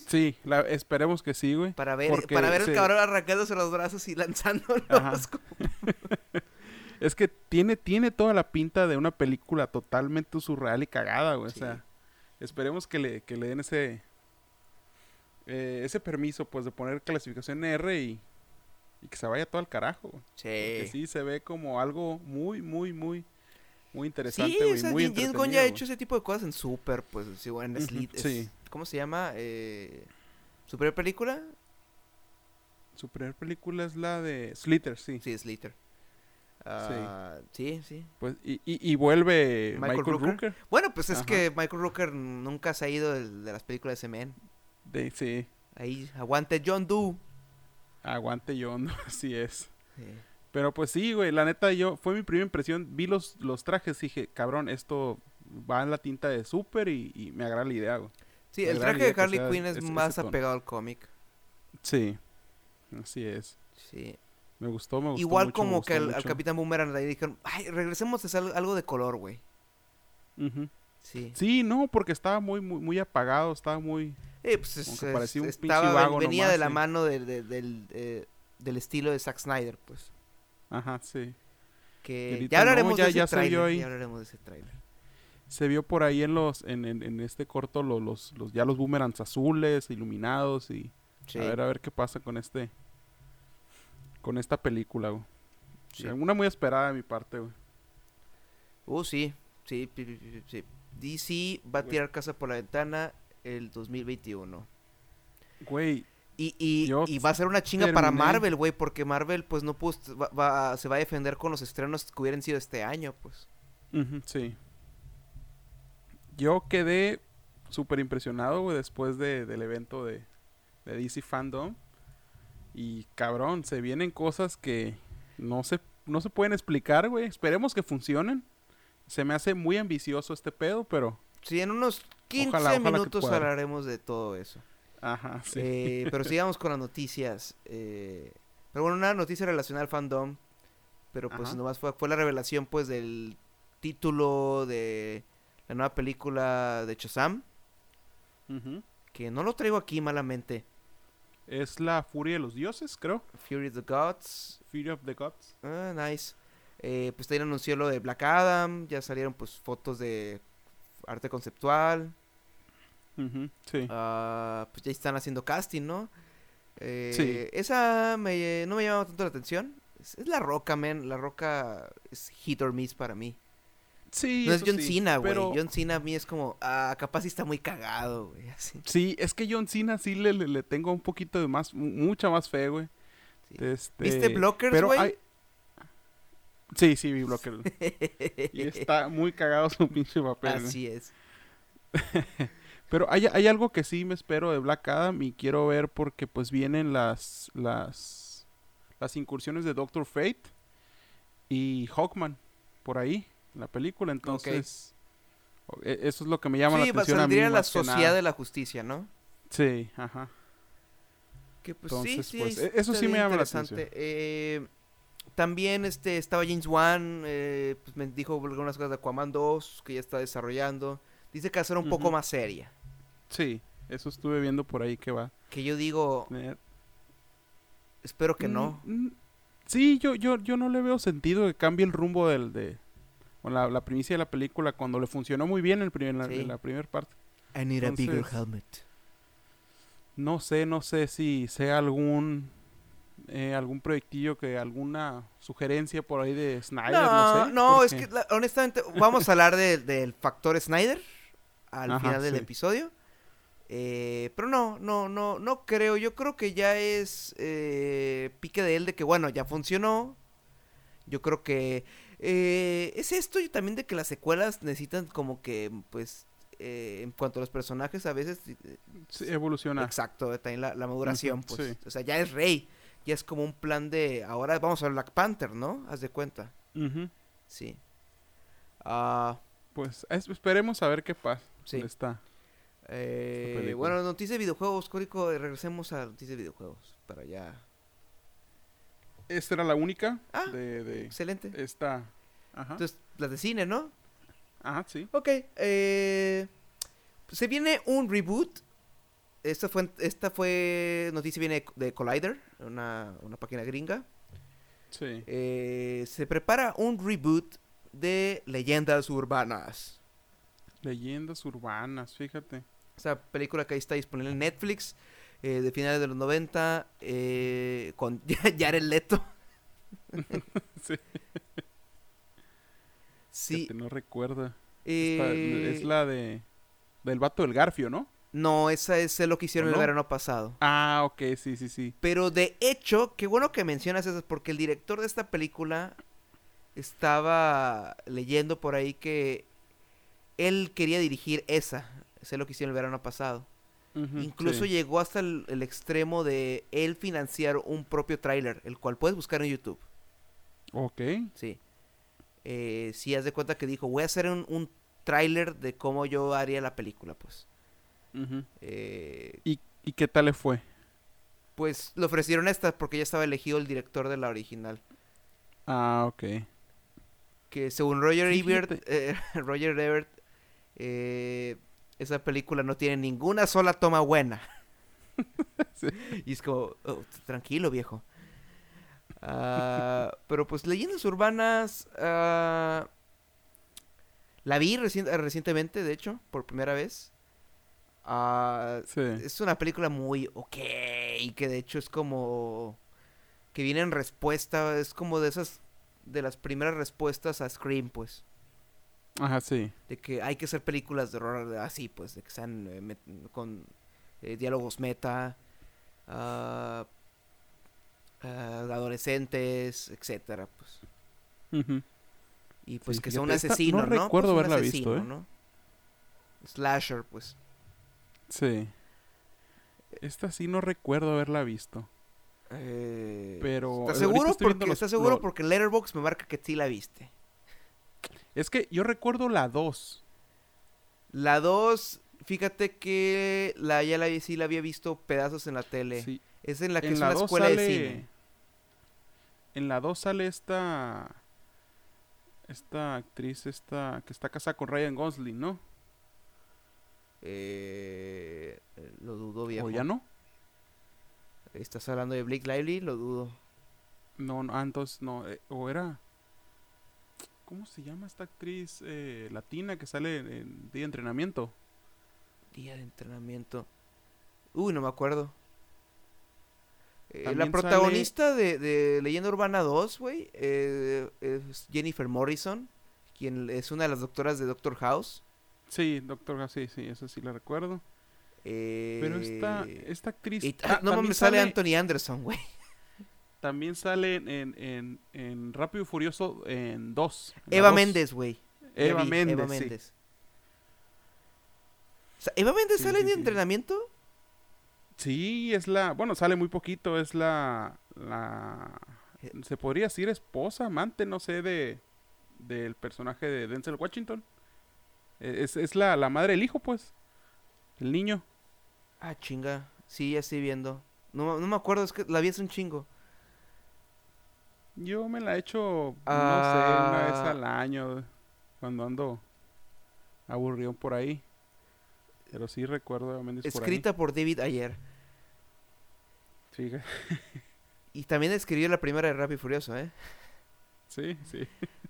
Sí, la- esperemos que sí, güey. para ver, para ver se- el cabrón arrancándose los brazos y lanzándolos. Es que tiene, tiene toda la pinta de una película totalmente surreal y cagada, güey. Sí. O sea, esperemos que le, que le den ese eh, ese permiso, pues, de poner clasificación R y, y que se vaya todo al carajo. güey. Que Sí. sí se ve como algo muy, muy, muy, muy interesante, Sí, güey. o sea, muy James Gunn ya ha hecho ese tipo de cosas en Super, pues, sí, en Slit- es- sí. ¿cómo se llama? Eh, ¿Su primera película? güey. Su primera película es la de Slither, sí. Sí, Slither. Ah, sí, sí. Pues, y, y, y vuelve Michael Michael, Rooker. Rooker. Bueno, pues es Ajá. que Michael Rooker nunca se ha ido de, las películas de ese De, sí, Ahí, aguante John Doe. aguante ¿no? Así es. Sí. Pero pues sí, güey, la neta yo, fue mi primera impresión, vi los, los trajes, dije, cabrón, esto va en la tinta de Super y, y me agrada la idea, güey. Sí, Me el traje de Harley Quinn es más apegado al cómic. Sí, así es. Sí. Me gustó, me gustó Igual mucho, como gustó que al. Capitán Boomerang ahí dijeron, ay, regresemos a hacer algo de color, güey. Sí. Sí, no, porque estaba muy, muy, muy apagado, estaba muy... Eh, pues es- parecía un pinche estaba, vago venía nomás, de la sí. mano de- de- del, eh, del estilo de Zack Snyder, pues. Ajá, sí. Que ya hablaremos no, ya- de ese ya ahí. ya hablaremos de ese tráiler. Se vio por ahí en los, en, en, en este corto lo- los, los, ya los boomerangs azules, iluminados y... Sí. A ver, a ver qué pasa con este... Con esta película, güey. Sí. Una muy esperada de mi parte, güey. Uh, sí, sí, pi- sí. DC va a tirar casa por la ventana el 2021. Güey, Y, y, Yo y va a ser una chinga para Marvel, güey, porque Marvel pues no pudo, va, va- se va a defender con los estrenos que hubieran sido este año, pues. Sí. Yo quedé súper impresionado, güey, después de, del evento de, de DC Fandom. Y cabrón, se vienen cosas que no se, no se pueden explicar, güey. Esperemos que funcionen. Se me hace muy ambicioso este pedo, pero... Sí, en unos 15 Ojalá, ojalá que minutos hablaremos de todo eso. Ajá, sí. Eh, pero sigamos con las noticias. eh, pero bueno, una noticia relacionada al fandom. Pero pues Ajá. nomás fue, fue la revelación pues del título de la nueva película de Shazam. Ujú. Que no lo traigo aquí malamente. Es la furia de los dioses, creo. Fury of the Gods. Fury of the Gods. Ah, nice. Eh, pues también anunció lo de Black Adam. Ya salieron pues fotos de arte conceptual. Ujú, Sí. Ah, pues ya están haciendo casting, ¿no? Eh, Sí. Esa me, no me llamaba tanto la atención. Es, es La Roca, man. La Roca es hit or miss para mí. Sí, no es John sí, Cena, güey. pero- John Cena a mí es como, ah, capaz sí está muy cagado, güey. Sí, es que John Cena sí le, le, le tengo un poquito de más, mu- mucha más fe, güey. Sí. Este, ¿Viste Blockers, güey? hay- Sí, sí, vi Blockers. y está muy cagado su pinche papel. Así es. Pero hay, hay algo que sí me espero de Black Adam y quiero ver porque pues vienen las las las incursiones de Doctor Fate y Hawkman por ahí en la película, entonces e- eso es lo que me llama Sí, la atención a mí saldría la Sociedad de la Justicia, ¿no? Sí, ajá. Que pues sí, Entonces, sí, pues, e- eso sí me llama la interesante. Eh, también este estaba James Wan, eh, pues me dijo algunas cosas de Aquaman 2 que ya está desarrollando. Dice que va a ser un poco más seria. Sí, eso estuve viendo por ahí que va Que yo digo, tener- espero que no. Mm, mm, Sí, yo, yo, yo no le veo sentido que cambie el rumbo del de con la, la primicia de la película cuando le funcionó muy bien en, primer- en la, Sí. en la primera parte. I need a bigger Entonces- helmet. No sé, no sé si sea algún eh, algún proyectillo que alguna sugerencia por ahí de Snyder, no, No, sé. no, es que la- honestamente vamos a hablar de- del factor Snyder al Ajá, final del sí. episodio. Eh, pero no, no, no, no creo. Yo creo que ya es eh, pique de él de que, bueno, ya funcionó. Yo creo que eh, es esto y también de que las secuelas necesitan como que, pues, eh, en cuanto a los personajes, a veces... eh, Sí, evoluciona. Exacto, también la, la maduración, pues. sí. O sea, ya es rey. Ya es como un plan de, ahora vamos a Black Panther, ¿no? Haz de cuenta. Sí. Ah, Pues es- esperemos a ver qué pasa. Sí. Está. Eh, bueno, noticias de videojuegos, Córico, eh, regresemos a noticias de videojuegos. Para ya. Esta era la única Ah, de, de Excelente. esta. Ajá. Entonces, las de cine, ¿no? Ajá, sí. Ok, eh, se viene un reboot. Esta fue, esta fue noticia viene de Collider, una, una página gringa. Sí. Eh, se prepara un reboot de Leyendas Urbanas. Leyendas urbanas, fíjate. Esa película que ahí está disponible en Netflix, eh, de finales de los 90, eh, con Jared Leto. Sí. Sí, no recuerdo. eh, es la de. Del vato del Garfio, ¿no? no, esa es lo que hicieron ¿O el no? verano pasado. Ah, ok, sí, sí, sí. Pero de hecho, qué bueno que mencionas eso, porque el director de esta película estaba leyendo por ahí que él quería dirigir esa. Sé lo que hicieron el verano pasado. Incluso sí. llegó hasta el, el extremo de él financiar un propio tráiler, el cual puedes buscar en YouTube. Ok. Sí. Eh, sí, haz de cuenta que dijo, voy a hacer un, un tráiler de cómo yo haría la película, pues. Eh, ¿Y, ¿Y qué tal le fue? pues le ofrecieron esta porque ya estaba elegido el director de la original. Ah, ok. que según Roger Sí, Ebert, eh, Roger Ebert, eh, esa película no tiene ninguna sola toma buena. Sí. Y es como, "Oh, tranquilo viejo. Ah, pero pues leyendas urbanas, ah, la vi eh, recientemente, de hecho, por primera vez. Ah, Sí. es una película muy ok, que de hecho es como que viene en respuesta, es como de esas de las primeras respuestas a Scream, pues, Ajá, sí. de que hay que hacer películas de horror así, pues, de que sean eh, met- con eh, diálogos meta, ah, ah, adolescentes, etcétera, pues, y pues Sí, que sea un esta asesino, no ¿no? recuerdo Pues, un haberla visto, ¿eh? ¿no? Slasher, pues. Sí. Esta sí no recuerdo haberla visto. Eh, Pero ¿Estás seguro? Porque, los- ¿Estás seguro? Porque Letterboxd me marca que sí la viste. Es que yo recuerdo la 2. La 2, fíjate que la, ya la, sí la había visto pedazos en la tele. Sí. Es en la que En es la una 2 escuela sale. de cine. En la 2 sale esta. Esta actriz, esta. que está casada con Ryan Gosling, ¿no? Eh, lo dudo, viejo. ¿O ya no? ¿Estás hablando de Blake Lively? Lo dudo. No, no, ah, entonces no. eh, o era. ¿Cómo se llama esta actriz eh, latina que sale en, en Día de Entrenamiento? Día de entrenamiento. Uy, no me acuerdo. Eh, la protagonista de, de Leyenda Urbana 2, güey, eh, es Jennifer Morrison, quien es una de las doctoras de Doctor House. Sí, Doctor House, sí, sí, eso sí la recuerdo. Pero esta, esta actriz. y- ah, no mames, sale Anthony Anderson, güey. También sale en, en, en, Rápido y Furioso en 2. Eva Méndez, güey. Eva Méndez, Eva sí. Méndez. O sea, ¿Eva Méndez Sí, sale sí, en sí. entrenamiento? Sí, es la. Bueno, sale muy poquito. Es la. la Eh. se podría decir esposa, amante, no sé, de del personaje de Denzel Washington. E- Es, es la, la madre del hijo, pues. El niño. Ah, chinga. Sí, ya estoy viendo. No, no me acuerdo, es que la vi hace un chingo. Yo me la he hecho, no Ah. sé, una vez al año. Cuando ando aburrido por ahí. Pero sí recuerdo por. Escrita por David Ayer. Fíjate. Y también escribió la primera de Rápido y Furioso, ¿eh? Sí, sí.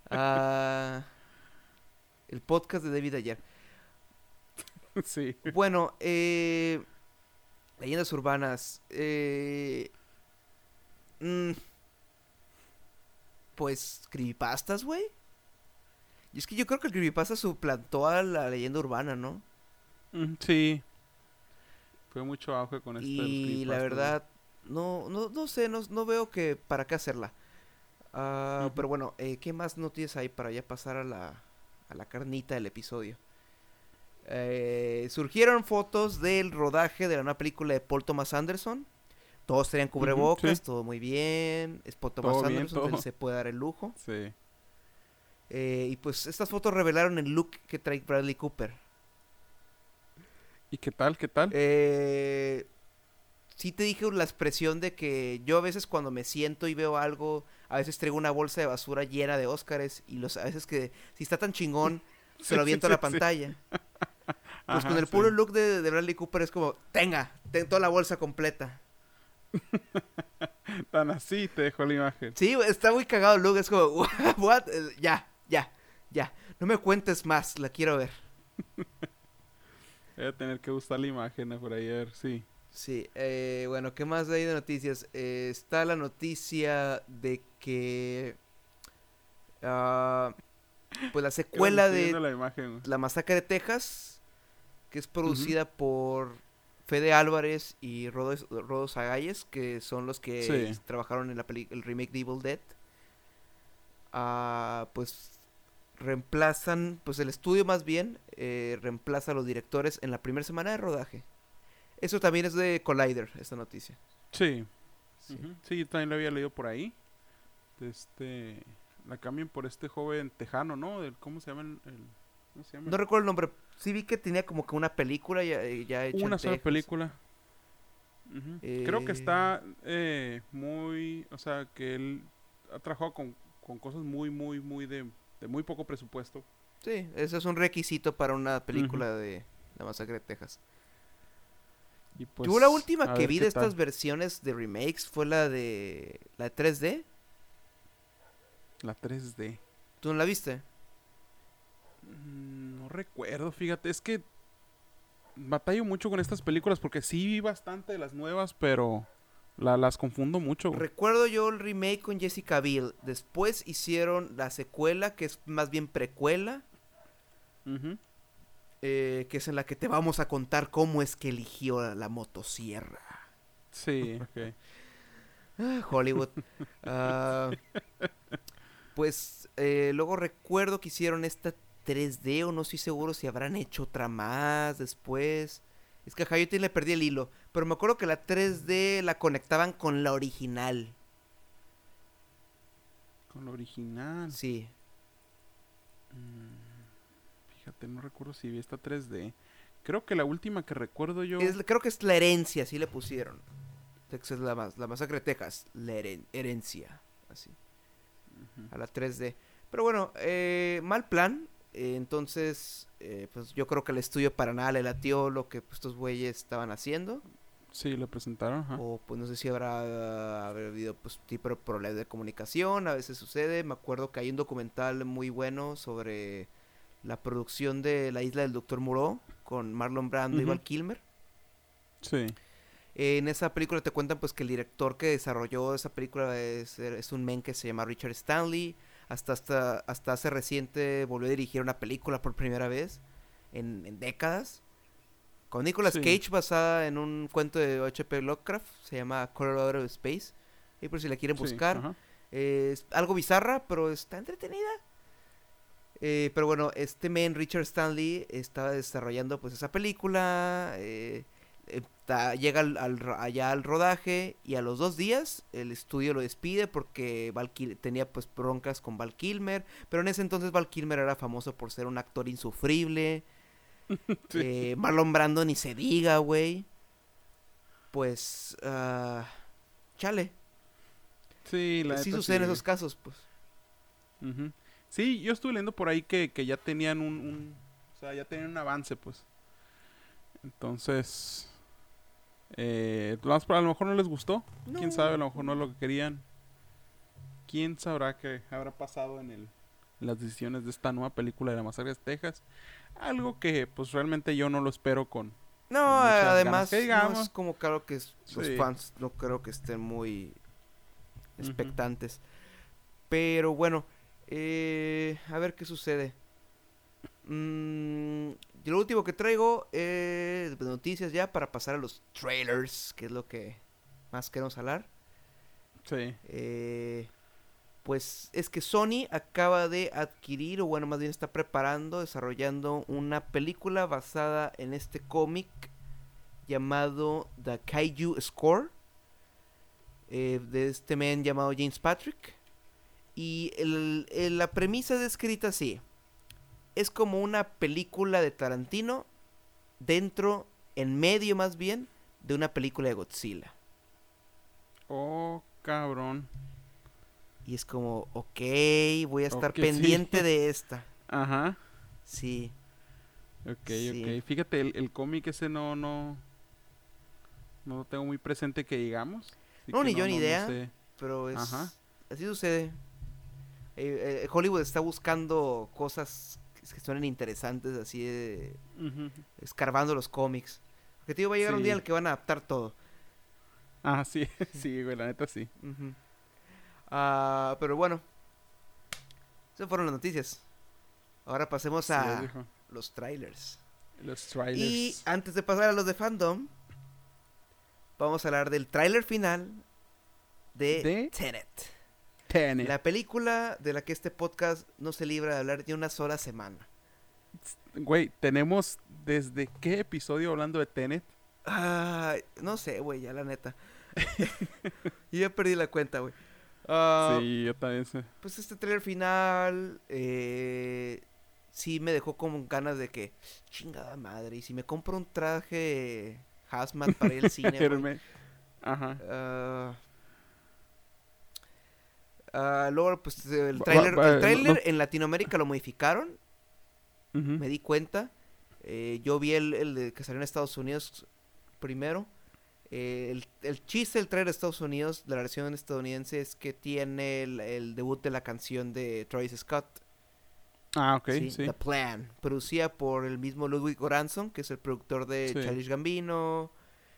Ah, el podcast de David Ayer. sí. Bueno, eh, leyendas urbanas. Eh, mm, pues, creepypastas, güey. Y es que yo creo que el creepypasta suplantó a la leyenda urbana, ¿no? Sí. Fue mucho auge con este. Y la verdad, no, no, no sé, no, no veo que para qué hacerla. Ah, pero bueno, eh, ¿qué más noticias hay para ya pasar a la, a la carnita del episodio? Eh, surgieron fotos del rodaje de la nueva película de Paul Thomas Anderson. Todos tenían cubrebocas, todo muy bien. Es Paul Thomas Anderson, se puede dar el lujo. Sí. Eh, y pues estas fotos revelaron el look que trae Bradley Cooper. ¿Y qué tal? ¿Qué tal? Eh, sí te dije la expresión de que yo a veces cuando me siento y veo algo, a veces traigo una bolsa de basura llena de Óscares y los, a veces que si está tan chingón, se lo aviento a la pantalla. Pues con el puro look de, Bradley Cooper es como, tenga, tengo toda la bolsa completa. Tan así te dejo la imagen. Sí, está muy cagado look, es como, what? Ya, ya, ya. No me cuentes más, la quiero ver. Voy a tener que buscar la imagen por ahí a ver, sí. Sí, eh, bueno, ¿qué más hay de noticias? Eh, está la noticia de que... Uh, pues la secuela de la, masacre de Texas, que es producida por Fede Álvarez y Rodos, Rodos Agalles, que son los que trabajaron en la el remake de Evil Dead. Uh, pues reemplazan, pues el estudio más bien, eh, reemplaza a los directores en la primera semana de rodaje. Eso también es de Collider, esta noticia. Sí. Sí, también lo había leído por ahí. Este, la cambian por este joven tejano, ¿no? ¿Cómo se llama el, No recuerdo el nombre. Sí vi que tenía como que una película ya, eh, ya hecha Una sola película. Creo que está eh, muy... O sea, que él ha trabajado con, con cosas muy, muy, muy de, de, muy poco presupuesto. Sí, eso es un requisito para una película de La Masacre de Texas. Pues, Yo la última que vi de estas versiones de remakes fue la de la 3D. La 3D. ¿Tú no la viste? Recuerdo, fíjate, es que batallo mucho con estas películas porque sí vi bastante de las nuevas, pero las confundo mucho. Recuerdo yo el remake con Jessica Biel. Después hicieron la secuela, que es más bien precuela. Eh, que es en la que te vamos a contar cómo es que eligió la, motosierra. Sí, ok. Ah, Hollywood. Ah, pues eh, luego recuerdo que hicieron esta 3D o no estoy seguro si habrán hecho otra más después. Es que a yo le perdí el hilo. Pero me acuerdo que la 3D la conectaban con la original. ¿Con la original? Sí. Mm no recuerdo si vi esta 3D. Creo que la última que recuerdo yo. creo que es la herencia, así le pusieron. Es la, la masacre de Texas, la herencia. Así. A la 3D. Pero bueno, eh, mal plan. Eh, entonces, eh, pues yo creo que el estudio para nada le latió lo que pues, estos güeyes estaban haciendo. Sí, lo presentaron. O pues no sé si habrá, habido pues tipo de problemas de comunicación. A veces sucede. Me acuerdo que hay un documental muy bueno sobre la producción de La Isla del Doctor Moreau con Marlon Brando y Val Kilmer. Sí. en esa película te cuentan pues que el director que desarrolló esa película es, un men que se llama Richard Stanley. Hasta, hasta, hasta hace reciente volvió a dirigir una película por primera vez en, décadas. Con Nicolas Cage basada en un cuento de H.P. Lovecraft. Se llama Colorado Space. Y por si la quieren buscar. es algo bizarra, pero está entretenida. Eh, pero bueno, este men, Richard Stanley, estaba desarrollando pues esa película. Eh, llega allá al rodaje y a los dos días el estudio lo despide porque Val tenía pues broncas con Val Kilmer. Pero en ese entonces Val Kilmer era famoso por ser un actor insufrible. Eh, Marlon Brando ni se diga, güey. Pues, uh, chale. Sí, la sí sucede en esos casos, pues. Sí, yo estuve leyendo por ahí que, ya tenían un, O sea, ya tenían un avance, pues. Entonces... Eh, a lo mejor no les gustó. Quién sabe, a lo mejor no es lo que querían. Quién sabrá qué habrá pasado en el, las decisiones de esta nueva película de la masacre de Texas. Algo que, pues, realmente yo no lo espero con. No, además, no es como claro que los fans no creo que estén muy expectantes. Pero bueno, eh, a ver qué sucede. Mm, Y lo último que traigo eh, noticias ya para pasar a los trailers, que es lo que más queremos hablar. Sí. Eh, pues es que Sony acaba de adquirir, o bueno, más bien está preparando, desarrollando una película basada en este cómic llamado The Kaiju Score, eh, de este man llamado James Patrick. Y el- el- la premisa descrita así. Es como una película de Tarantino dentro, en medio más bien, de una película de Godzilla. Oh, cabrón. Y es como, ok, voy a estar sí. pendiente de esta. Ajá. Sí. Ok, Sí. ok. Fíjate, el, el cómic ese no, no. No lo tengo muy presente que digamos. No, ni yo ni idea. sé. Pero es... Ajá. Así sucede. Eh, eh, Hollywood está buscando cosas que, que suenen interesantes, así de... Escarbando los cómics. Porque tío, va a llegar un día en el que van a adaptar todo. Ah, sí, sí, güey, la neta sí. Ah, pero bueno. Esas fueron las noticias. Ahora pasemos a los trailers. Los trailers. Y antes de pasar a los de fandom, vamos a hablar del tráiler final de, ¿De? Tenet. Tenet. La película de la que este podcast no se libra de hablar de una sola semana. Güey, tenemos desde qué episodio hablando de Tenet. No sé, güey, ya la neta. Yo ya perdí la cuenta, güey. Ah, sí, yo también sé. Pues este trailer final eh, sí me dejó como ganas de que, chingada madre, y si me compro un traje hazmat para ir al cine, güey, Ajá. Ah, ah, luego, pues el el no- tráiler no- en Latinoamérica lo modificaron, me di cuenta. Eh, yo vi el, el de que salió en Estados Unidos primero. Eh, el, el chiste del trailer de Estados Unidos, de la versión estadounidense, es que tiene el, el debut de la canción de Travis Scott. Ah, ok, Sí, sí. The Plan, producida por el mismo Ludwig Göransson, que es el productor de Sí. Gambino,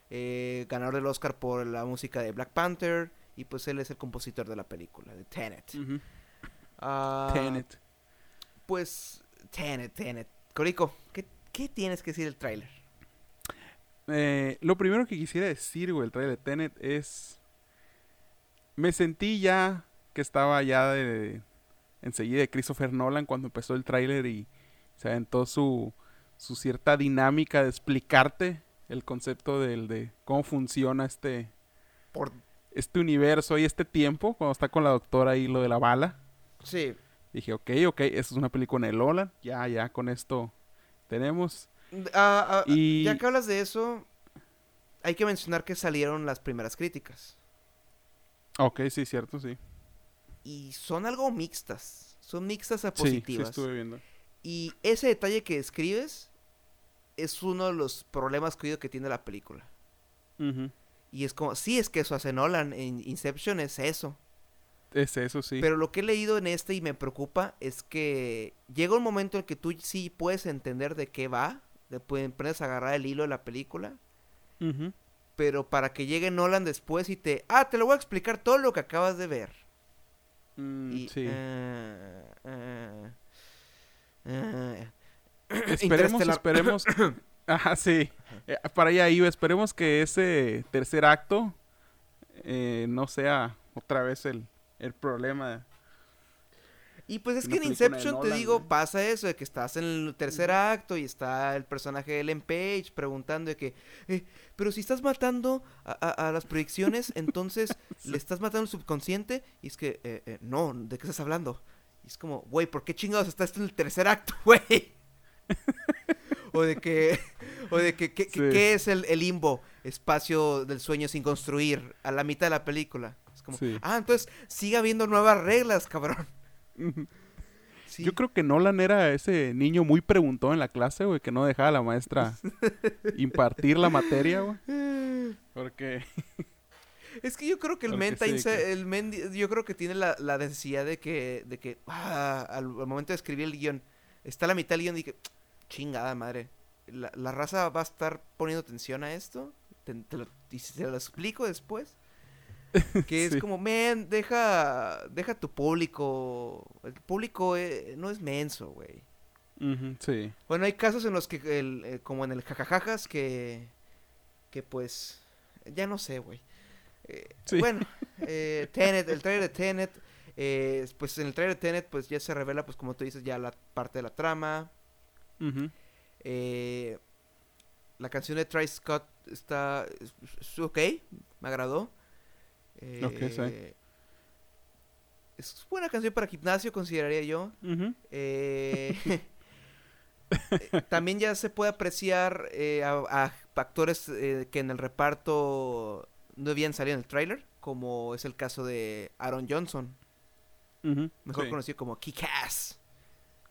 eh, ganador del Oscar por la música de Black Panther, y pues él es el compositor de la película, de Tenet. Ah, Tenet. Pues, Tenet, Tenet. Corico, ¿qué, qué tienes que decir del tráiler? Eh, lo primero que quisiera decir, güey, el trailer de Tenet es... Me sentí ya que estaba ya de... Enseguida de Christopher Nolan cuando empezó el tráiler y se aventó su, su cierta dinámica de explicarte el concepto del, de cómo funciona este, Por... este universo y este tiempo, cuando está con la doctora ahí lo de la bala. Sí. Dije, ok, ok, esta es una película de Nolan, ya, ya, con esto tenemos. Y- Ya que hablas de eso, hay que mencionar que salieron las primeras críticas. Ok, sí, cierto, sí. Y son algo mixtas. Son mixtas a Sí, sí positivas. estuve viendo. Y ese detalle que describes es uno de los problemas que que tiene la película. Ujú. Y es como, sí, es que eso hace Nolan en Inception, es eso. Es eso, sí. Pero lo que he leído en este y me preocupa es que llega un momento en que tú sí puedes entender de qué va, de puedes agarrar el hilo de la película, pero para que llegue Nolan después y te, ah, te lo voy a explicar todo lo que acabas de ver. Mm, Y, sí. eh, eh, eh, esperemos, esperemos. Ajá, sí. Eh, para allá iba. Esperemos que ese tercer acto eh, no sea otra vez el, el problema. Y pues es que en Inception te digo, pasa eso, de que estás en el tercer acto y está el personaje de Ellen Page preguntando de que, "Eh, pero si estás matando a, a- a las proyecciones, entonces le estás matando al subconsciente. Y es que, "Eh, eh, no, ¿de qué estás hablando? Y es como, güey, ¿por qué chingados estás en el tercer acto, güey? o de que, o de que, ¿qué, es el, el limbo? Espacio del sueño sin construir, a la mitad de la película. Es como, Sí. ah, entonces sigue habiendo nuevas reglas, cabrón. Sí. Yo creo que Nolan era ese niño muy preguntón en la clase, güey, que no dejaba a la maestra impartir la materia, güey. Porque Es que yo creo que el men, sí, que- el men yo creo que tiene la, la necesidad de que, de que, ah, al, al momento de escribir el guion, está a la mitad del guion y que, chingada madre, la, la raza va a estar poniendo atención a esto, te, te lo, y si te lo explico después, que es Sí. como, men, deja, deja tu público, el público eh, no es menso, güey. sí. Bueno, hay casos en los que, el, eh, como en el jajajajas, que, que pues, ya no sé, güey. Eh, bueno, eh, Tenet, el trailer de Tenet, pues en el trailer de Tenet, pues ya se revela, pues como tú dices, ya la parte de la trama. Eh, la canción de Travis Scott está es, ok, me agradó. Sí. Eh, Es buena canción para gimnasio, consideraría yo. Eh, eh, también ya se puede apreciar eh, a, a actores eh, que en el reparto no habían salido en el tráiler, como es el caso de Aaron Johnson, mejor sí. conocido como Kick-Ass.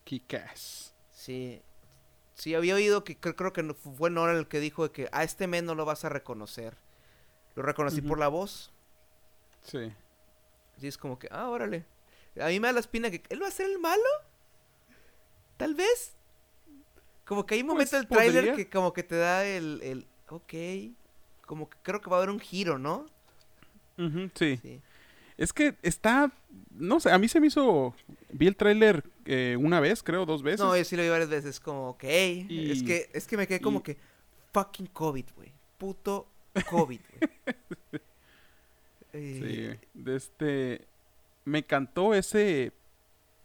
Kick-Ass. Sí. Sí, había oído que creo, que fue Nora el que dijo de que a este men no lo vas a reconocer. Lo reconocí por la voz. Sí. Sí, es como que, ah, órale. A mí me da la espina que él va a ser el malo. Tal vez. Como que hay un momento Pues, del tráiler podría. que como que te da el, el, ok. Como que creo que va a haber un giro, ¿no? Sí. Sí. Es que está, no sé, a mí se me hizo, vi el tráiler eh, una vez, creo, dos veces. No, yo sí lo vi varias veces, como, ok. Es que, es que me quedé como y- que, fucking COVID, güey. Puto COVID, güey. Sí, Eh, de este, me encantó ese,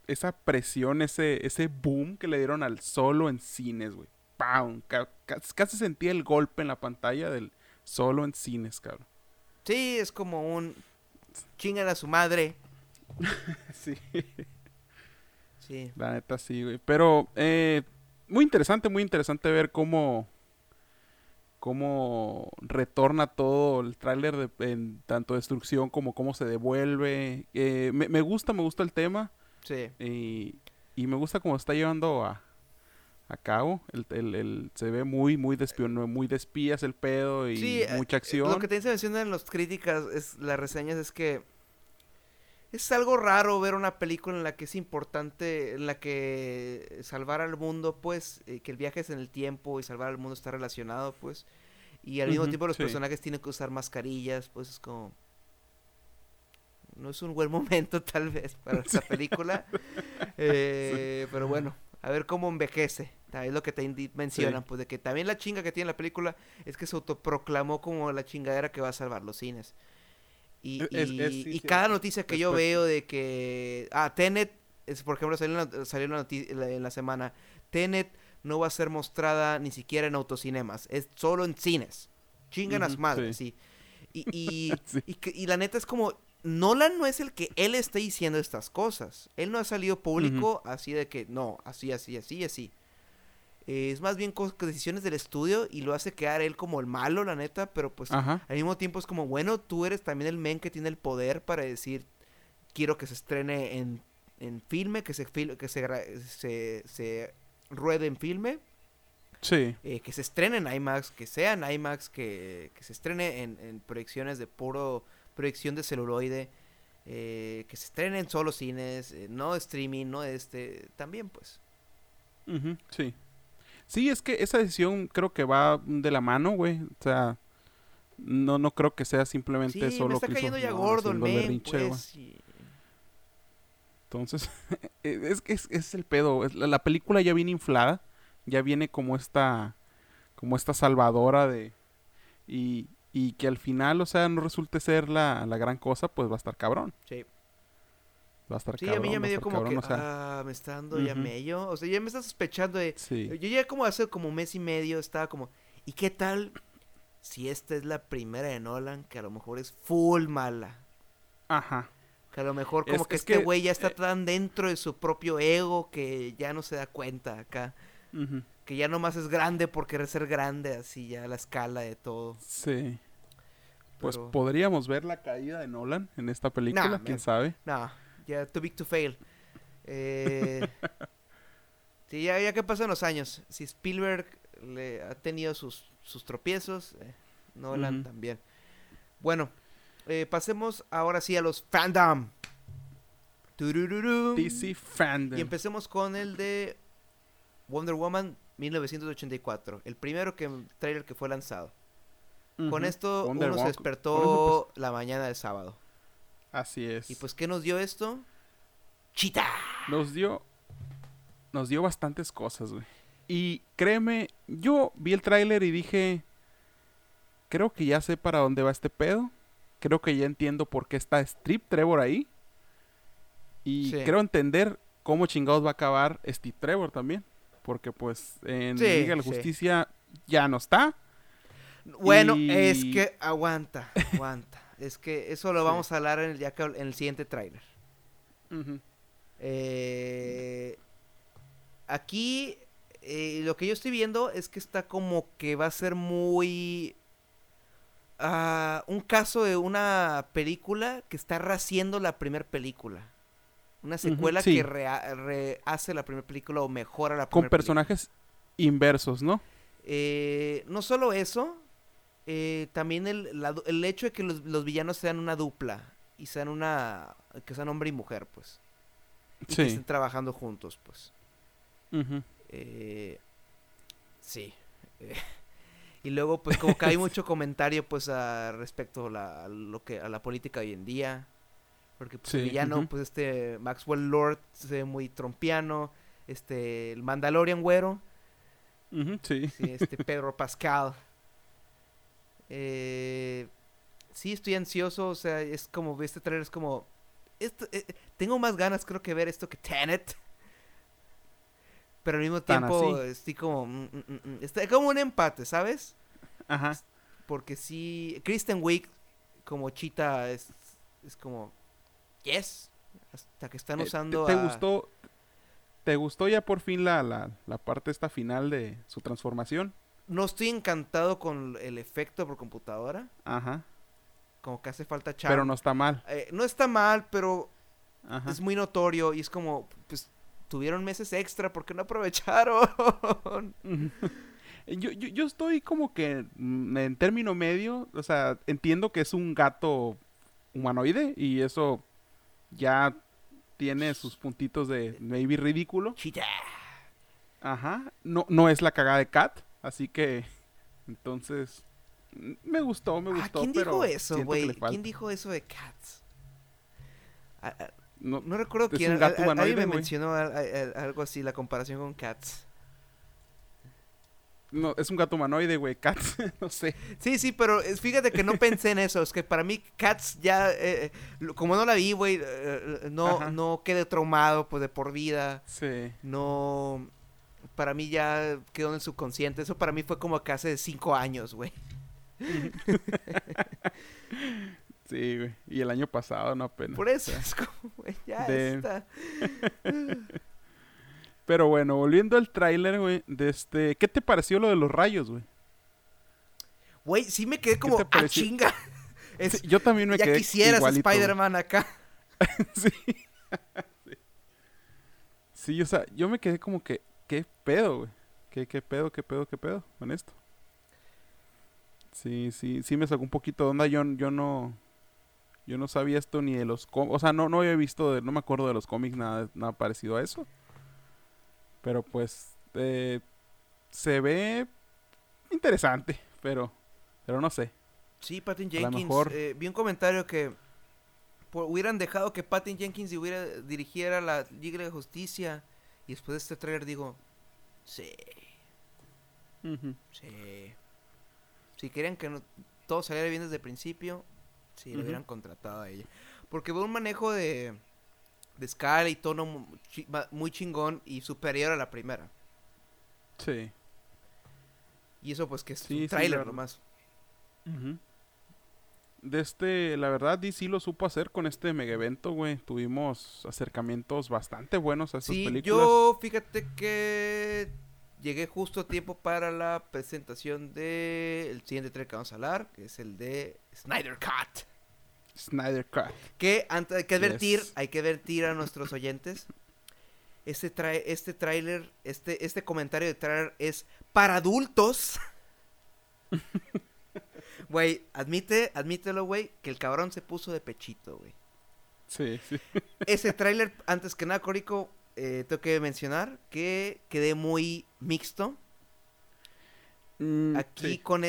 esa presión, ese, ese boom que le dieron al solo en cines, güey. ¡Pam! Ca- ca- casi sentía el golpe en la pantalla del solo en cines, cabrón. sí, es como un chingan a su madre. Sí. Sí. La neta sí, güey. Pero eh, muy interesante, muy interesante ver cómo cómo retorna todo el tráiler de en tanto destrucción como cómo se devuelve. Eh, me, me gusta, me gusta el tema Sí. y, y me gusta cómo está llevando a, a cabo. El, el- el- se ve muy, muy de muy de espías el pedo y Sí, eh, mucha eh, acción. Lo que también se menciona en las críticas, es las reseñas, es que es algo raro ver una película en la que es importante, en la que salvar al mundo, pues, eh, que el viaje es en el tiempo y salvar al mundo está relacionado, pues, y al mismo tiempo los sí. personajes tienen que usar mascarillas, pues es como... No es un buen momento tal vez para esta película, eh, pero bueno, a ver cómo envejece. Es lo que te mencionan, pues de que también la chinga que tiene la película es que se autoproclamó como la chingadera que va a salvar los cines. Y, Es- es- y- es- sí, y cierto. cada noticia que yo veo de que... Ah, Tenet, es, por ejemplo, salió, en la, salió en, la noti- en la- en la semana. Tenet no va a ser mostrada ni siquiera en autocinemas, es solo en cines. Chingan a su Ujú, madre, sí. Y, y, y, y la neta es como, Nolan no es el que él está diciendo estas cosas. Él no ha salido público así de que, no, así, así, así, así. Eh, es más bien decisiones del estudio y lo hace quedar él como el malo, la neta, pero pues Ajá. al mismo tiempo es como, bueno, tú eres también el men que tiene el poder para decir, quiero que se estrene en, en filme, que se, fil- que se, gra- se, se ruede en filme, Sí. eh, que se estrene en IMAX, que sea en IMAX, que, que se estrene en, en proyecciones de puro proyección de celuloide, eh, que se estrene en solo cines, eh, no streaming, no este, también pues. Ujú, sí. Sí, es que esa decisión creo que va de la mano, güey. O sea, no, no creo que sea simplemente Sí, solo me está cayendo ya gordo el men, pues. y- Entonces, es que es, es el pedo. es- la, la película ya viene inflada. Ya viene como esta, como esta salvadora de... Y, y que al final, o sea, no resulte ser la, la gran cosa, pues va a estar cabrón. Sí. Va a estar Sí, cabrón. a mí ya me dio como cabrón, que, o sea, ah, me está dando ya Ujú. mello. O sea, ya me está sospechando de... sí. Yo ya como hace como un mes y medio estaba como, ¿y qué tal si esta es la primera de Nolan que a lo mejor es full mala? Ajá. Que a lo mejor Es- como que es este que, güey ya está eh, tan dentro de su propio ego que ya no se da cuenta acá. Ujú, Que ya nomás es grande por querer ser grande, así ya la escala de todo. Sí. Pues podríamos ver la caída de Nolan en esta película, Nah, quién sabe. No, ya too big to fail. Eh, sí, ya, ya que pasan los años. Si Spielberg le ha tenido sus, sus tropiezos, eh, Nolan también. Bueno, eh, pasemos ahora sí a los fandom. Turururu. DC Fandom. Y empecemos con el de Wonder Woman 1984. El primero que, trailer que fue lanzado. Con esto Wonder uno se despertó eso, la mañana del sábado. Así es. Y pues, ¿qué nos dio esto? ¡Chita! Nos dio nos dio bastantes cosas, güey. Y créeme, yo vi el tráiler y dije, creo que ya sé para dónde va este pedo. Creo que ya entiendo por qué está Strip Trevor ahí. Y creo entender cómo chingados va a acabar Steve Trevor también. Porque pues en Liga de la Justicia ya no está. Bueno, es que aguanta, aguanta. es que eso lo vamos a hablar en el, ya en el siguiente tráiler. eh, aquí eh, lo que yo estoy viendo es que está como que va a ser muy... Ah, un caso de una película que está rehaciendo la primera película. Una secuela que rehace la primera película o mejora la primera Con personajes inversos, ¿no? Eh, no solo eso, eh, también el, el, hecho de que los, villanos sean una dupla y sean una... que sean hombre y mujer, pues. Y que estén trabajando juntos, pues. Eh, sí. y luego, pues, como que hay mucho comentario, pues, a respecto a, la, lo que, a la política hoy en día. Porque, pues, el villano, pues, este Maxwell Lord se ve muy trompiano. Este, el Mandalorian güero. sí. Este Pedro Pascal. Eh, sí, estoy ansioso. O sea, es como, este trailer es como. Esto, eh, tengo más ganas, creo, que ver esto que Tenet. Pero al mismo tiempo estoy como... Mm, mm, mm, está como un empate, ¿sabes? Ajá. Porque sí... Kristen Wiig como Chita es, es como... Yes. Hasta que están eh, usando ¿Te, gustó ¿Te gustó ya por fin la, la, la parte esta final de su transformación? No estoy encantado con el efecto por computadora. Ajá. Como que hace falta charm. Pero no está mal. Eh, no está mal, pero es muy notorio y es como, pues, tuvieron meses extra, porque no aprovecharon? yo, yo, yo, estoy como que en término medio, o sea, entiendo que es un gato humanoide y eso ya tiene sus puntitos de maybe ridículo. Ajá, no, no es la cagada de Cat, así que entonces me gustó, me gustó. ¿Quién dijo eso, güey? ¿Quién dijo eso de Cats? No, no recuerdo quién. Alguien me mencionó algo así, la comparación con Cats. No, es un gato humanoide, güey. Cats, no sé. Sí, sí, pero fíjate que no pensé en eso. Es que para mí Cats ya, eh, eh, como no la vi, güey, eh, no, no quedé traumado, pues, de por vida. Sí. No, para mí ya quedó en el subconsciente. Eso para mí fue como que hace cinco años, güey. Sí, güey. Y el año pasado, no apenas. Por eso es como, güey, ya está. Pero bueno, volviendo al tráiler, güey, de este... ¿Qué te pareció lo de los rayos, güey? Güey, sí me quedé como, a ah, chinga. yo también me quedé Ya quisieras Spider-Man acá. sí. sí. o sea, yo me quedé como que... ¿Qué pedo, güey? ¿Qué, ¿Qué pedo, qué pedo, qué pedo con esto? Sí, sí, sí me sacó un poquito de onda. Yo, yo no yo no sabía esto ni de los cómics. O sea, no, no había visto, no me acuerdo de los cómics nada, nada parecido a eso. Pero pues eh, se ve interesante, pero, pero no sé. Sí, Patton Jenkins. Eh, vi un comentario que hubieran dejado que Patton Jenkins hubiera, dirigiera la Liga de Justicia. Y después de este trailer digo, sí. Sí. Si querían que todo saliera bien desde el principio, si lo hubieran contratado a ella. Porque fue un manejo de, de escala y tono muy chingón y superior a la primera. Sí. Y eso pues que es un trailer nomás. De este, la verdad, DC lo supo hacer con este mega evento, güey. Tuvimos acercamientos bastante buenos a esas sí, películas. Yo, fíjate que llegué justo a tiempo para la presentación del el siguiente trailer que vamos a hablar, que es el de Snyder Cut. Snyder Cut. Que antes hay que advertir, hay que advertir a nuestros oyentes. Este trae, este tráiler, este, este comentario de trailer es para adultos. Güey, admite, admítelo, güey, que el cabrón se puso de pechito, güey. Sí, sí. Ese tráiler, antes que nada, Corico, eh, tengo que mencionar que quedé muy mixto. Mm, Aquí con,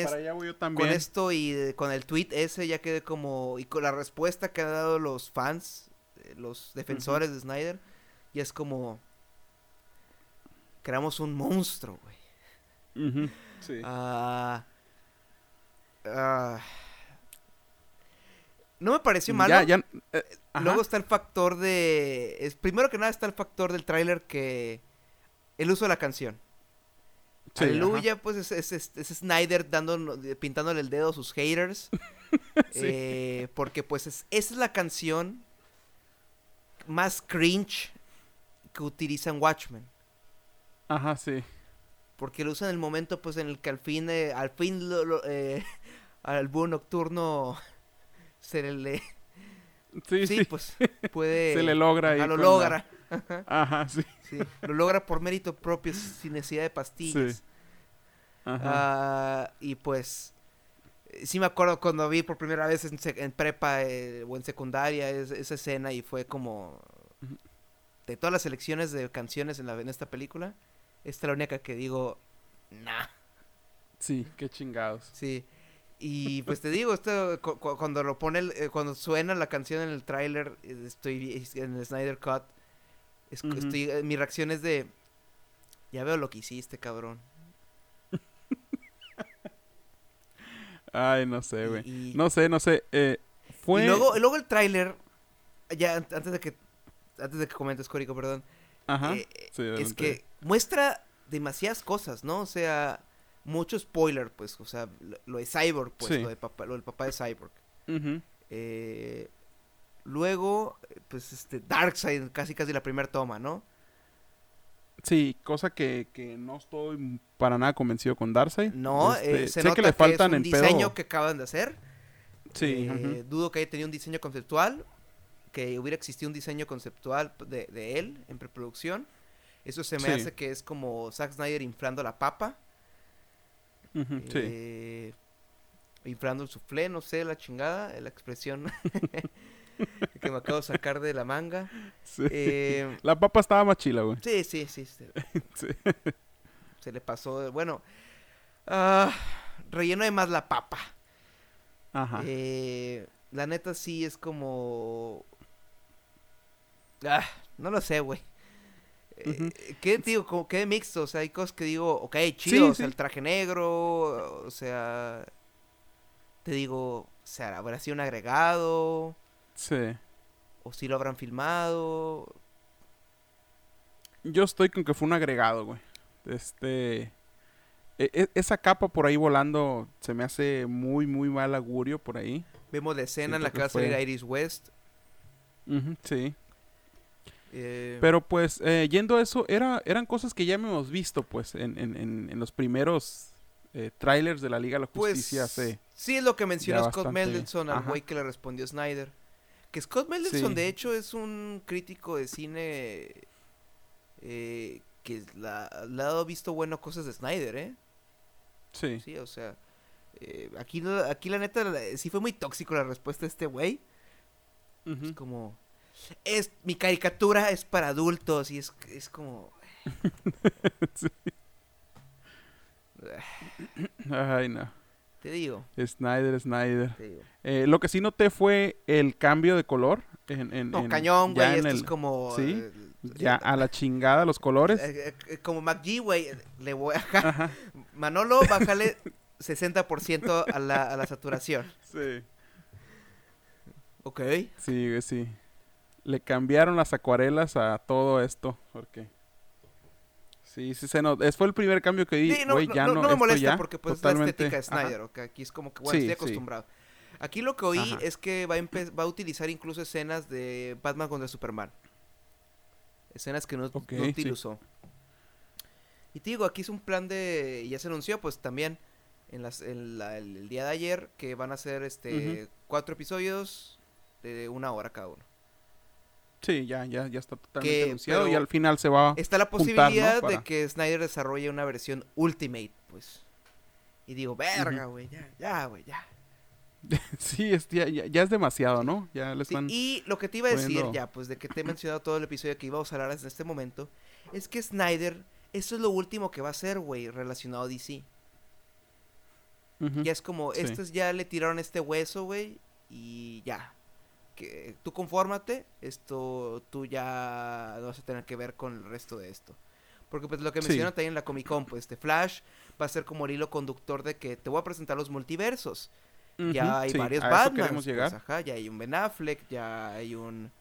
con esto y con el tweet ese ya quedé como... Y con la respuesta que han dado los fans, eh, los defensores de Snyder, y es como... creamos un monstruo, güey. Sí. Ah, ah, no me pareció malo. Ya, ya. eh, ajá. Luego está el factor de... Es, primero que nada está el factor del tráiler que... El uso de la canción. Sí, Aleluya, pues es, es- es- es Snyder dando, pintándole el dedo a sus haters. Sí. Eh, porque pues es, esa es la canción más cringe que utilizan Watchmen. Ajá, sí. Porque lo usan en el momento pues en el que al fin, eh, al fin lo- lo, eh, al búho nocturno se le... Sí, Sí, sí. pues puede... Se le logra ahí lo la- Ajá, sí. Sí, lo logra por mérito propio sin necesidad de pastillas. Sí. Ajá. Ah, y pues sí me acuerdo cuando vi por primera vez en, prepa eh, o en secundaria es- esa escena y fue como de todas las selecciones de canciones en, la, en esta película, esta es la única que digo, nah, Sí, qué chingados. sí. Y pues te digo, esto cu- cu- cuando lo pone, el- eh, cuando suena la canción en el tráiler, eh, estoy en el Snyder Cut, es- Ujú. estoy, eh, mi reacción es de, ya veo lo que hiciste, cabrón. Ay, no sé, güey. Y- No sé, no sé. Eh, fue. Y luego, luego el tráiler, ya an- antes de que antes de que comentes, Córico, perdón, Ajá. eh, sí, es que muestra demasiadas cosas, ¿no? O sea, mucho spoiler, pues, o sea, lo, lo de Cyborg, pues, Sí. lo, de papá, lo del papá de Cyborg. Ujú. Eh, luego, pues, este, Darkseid, casi casi la primera toma, ¿no? Sí, cosa que, que no estoy para nada convencido con Darkseid. No, Este, eh, se sé nota que le faltan es un en diseño pedo. que acaban de hacer. Sí, Eh. Dudo que haya tenido un diseño conceptual, que hubiera existido un diseño conceptual de, de él en preproducción. Eso se me Sí. hace que es como Zack Snyder inflando la papa. Sí. eh, inflando el soufflé, no sé, la chingada, la expresión que me acabo de sacar de la manga. sí. Eh, La papa estaba más chila, güey. sí, sí, sí. Se, Sí. se le pasó. de- Bueno, ah, relleno de más la papa. Ajá. Eh, la neta sí es como... Ah, no lo sé, güey. Eh. ¿Qué digo? Como que mixto, o sea, hay cosas que digo, ok, chido, Sí, o sea, el traje negro, o sea, te digo, o sea, habrá sido un agregado, Sí. o si lo habrán filmado, Yo estoy con que fue un agregado, güey. Este. e- e- esa capa por ahí volando se me hace muy, muy mal augurio por ahí. vemos la escena en la que que va a salir Iris West, sí. eh, Pero pues, eh, yendo a eso, era, eran cosas que ya hemos visto, pues, en, en, en, en los primeros eh, trailers de la Liga de la pues, Justicia hace. sí es lo que mencionó Scott bastante- Mendelsohn al güey que le respondió Snyder. Que Scott Mendelsohn, Sí. de hecho, es un crítico de cine eh, que la, le ha dado visto bueno cosas de Snyder, ¿eh? Sí. Sí, o sea, eh, aquí, aquí la neta sí fue muy tóxico la respuesta de este güey. Es como, es, mi caricatura es para adultos y es, es como... Sí. Ay, no. Te digo, Snyder, Snyder. te digo. Eh, lo que sí noté fue el cambio de color. En, en- No, en- cañón, ya güey, en esto el- es como... sí, eh, Ya a la chingada los colores. eh, como McGee, güey, le voy a... Manolo, bájale 60% a la, a la saturación. Sí. Ok. Sí, sí. Le cambiaron las acuarelas a todo esto. Porque. Sí, sí se notó. Es fue el primer cambio que. Sí, no, Güey, no, ya no, me molesta ya porque pues totalmente- es la estética de Ajá. Snyder, aquí es como que, bueno, Sí, estoy sí. acostumbrado. Aquí lo que oí Ajá. es que va a, empe- va a utilizar incluso escenas de Batman contra Superman. Escenas que no, Ok, no utilizó. Y te digo, aquí es un plan de, ya se anunció pues también en, las, en la- el, el día de ayer que van a ser este cuatro episodios de una hora cada uno. Sí, ya, ya, ya está totalmente Que- anunciado. Y al final se va. Está la juntar, ¿no? posibilidad de que Snyder desarrolle una versión Ultimate, pues. Y digo, verga, güey, ya, ya, güey, ya. sí, es, ya, ya- es demasiado, ¿no? Ya le Sí, están. y lo que te iba a decir poniendo- ya, pues de que te he mencionado todo el episodio que íbamos a hablar en este momento, es que Snyder, esto es lo último que va a hacer, güey, relacionado a DC. Ya es como, Sí. estos ya le tiraron este hueso, güey, y ya. Que tú confórmate, esto tú ya no vas a tener que ver con el resto de esto. Porque pues lo que Sí. mencionan también en la Comic Con, pues este Flash va a ser como el hilo conductor de que te voy a presentar los multiversos. Ya hay sí, varios a Batman. ajá, ya hay un Ben Affleck, ya hay un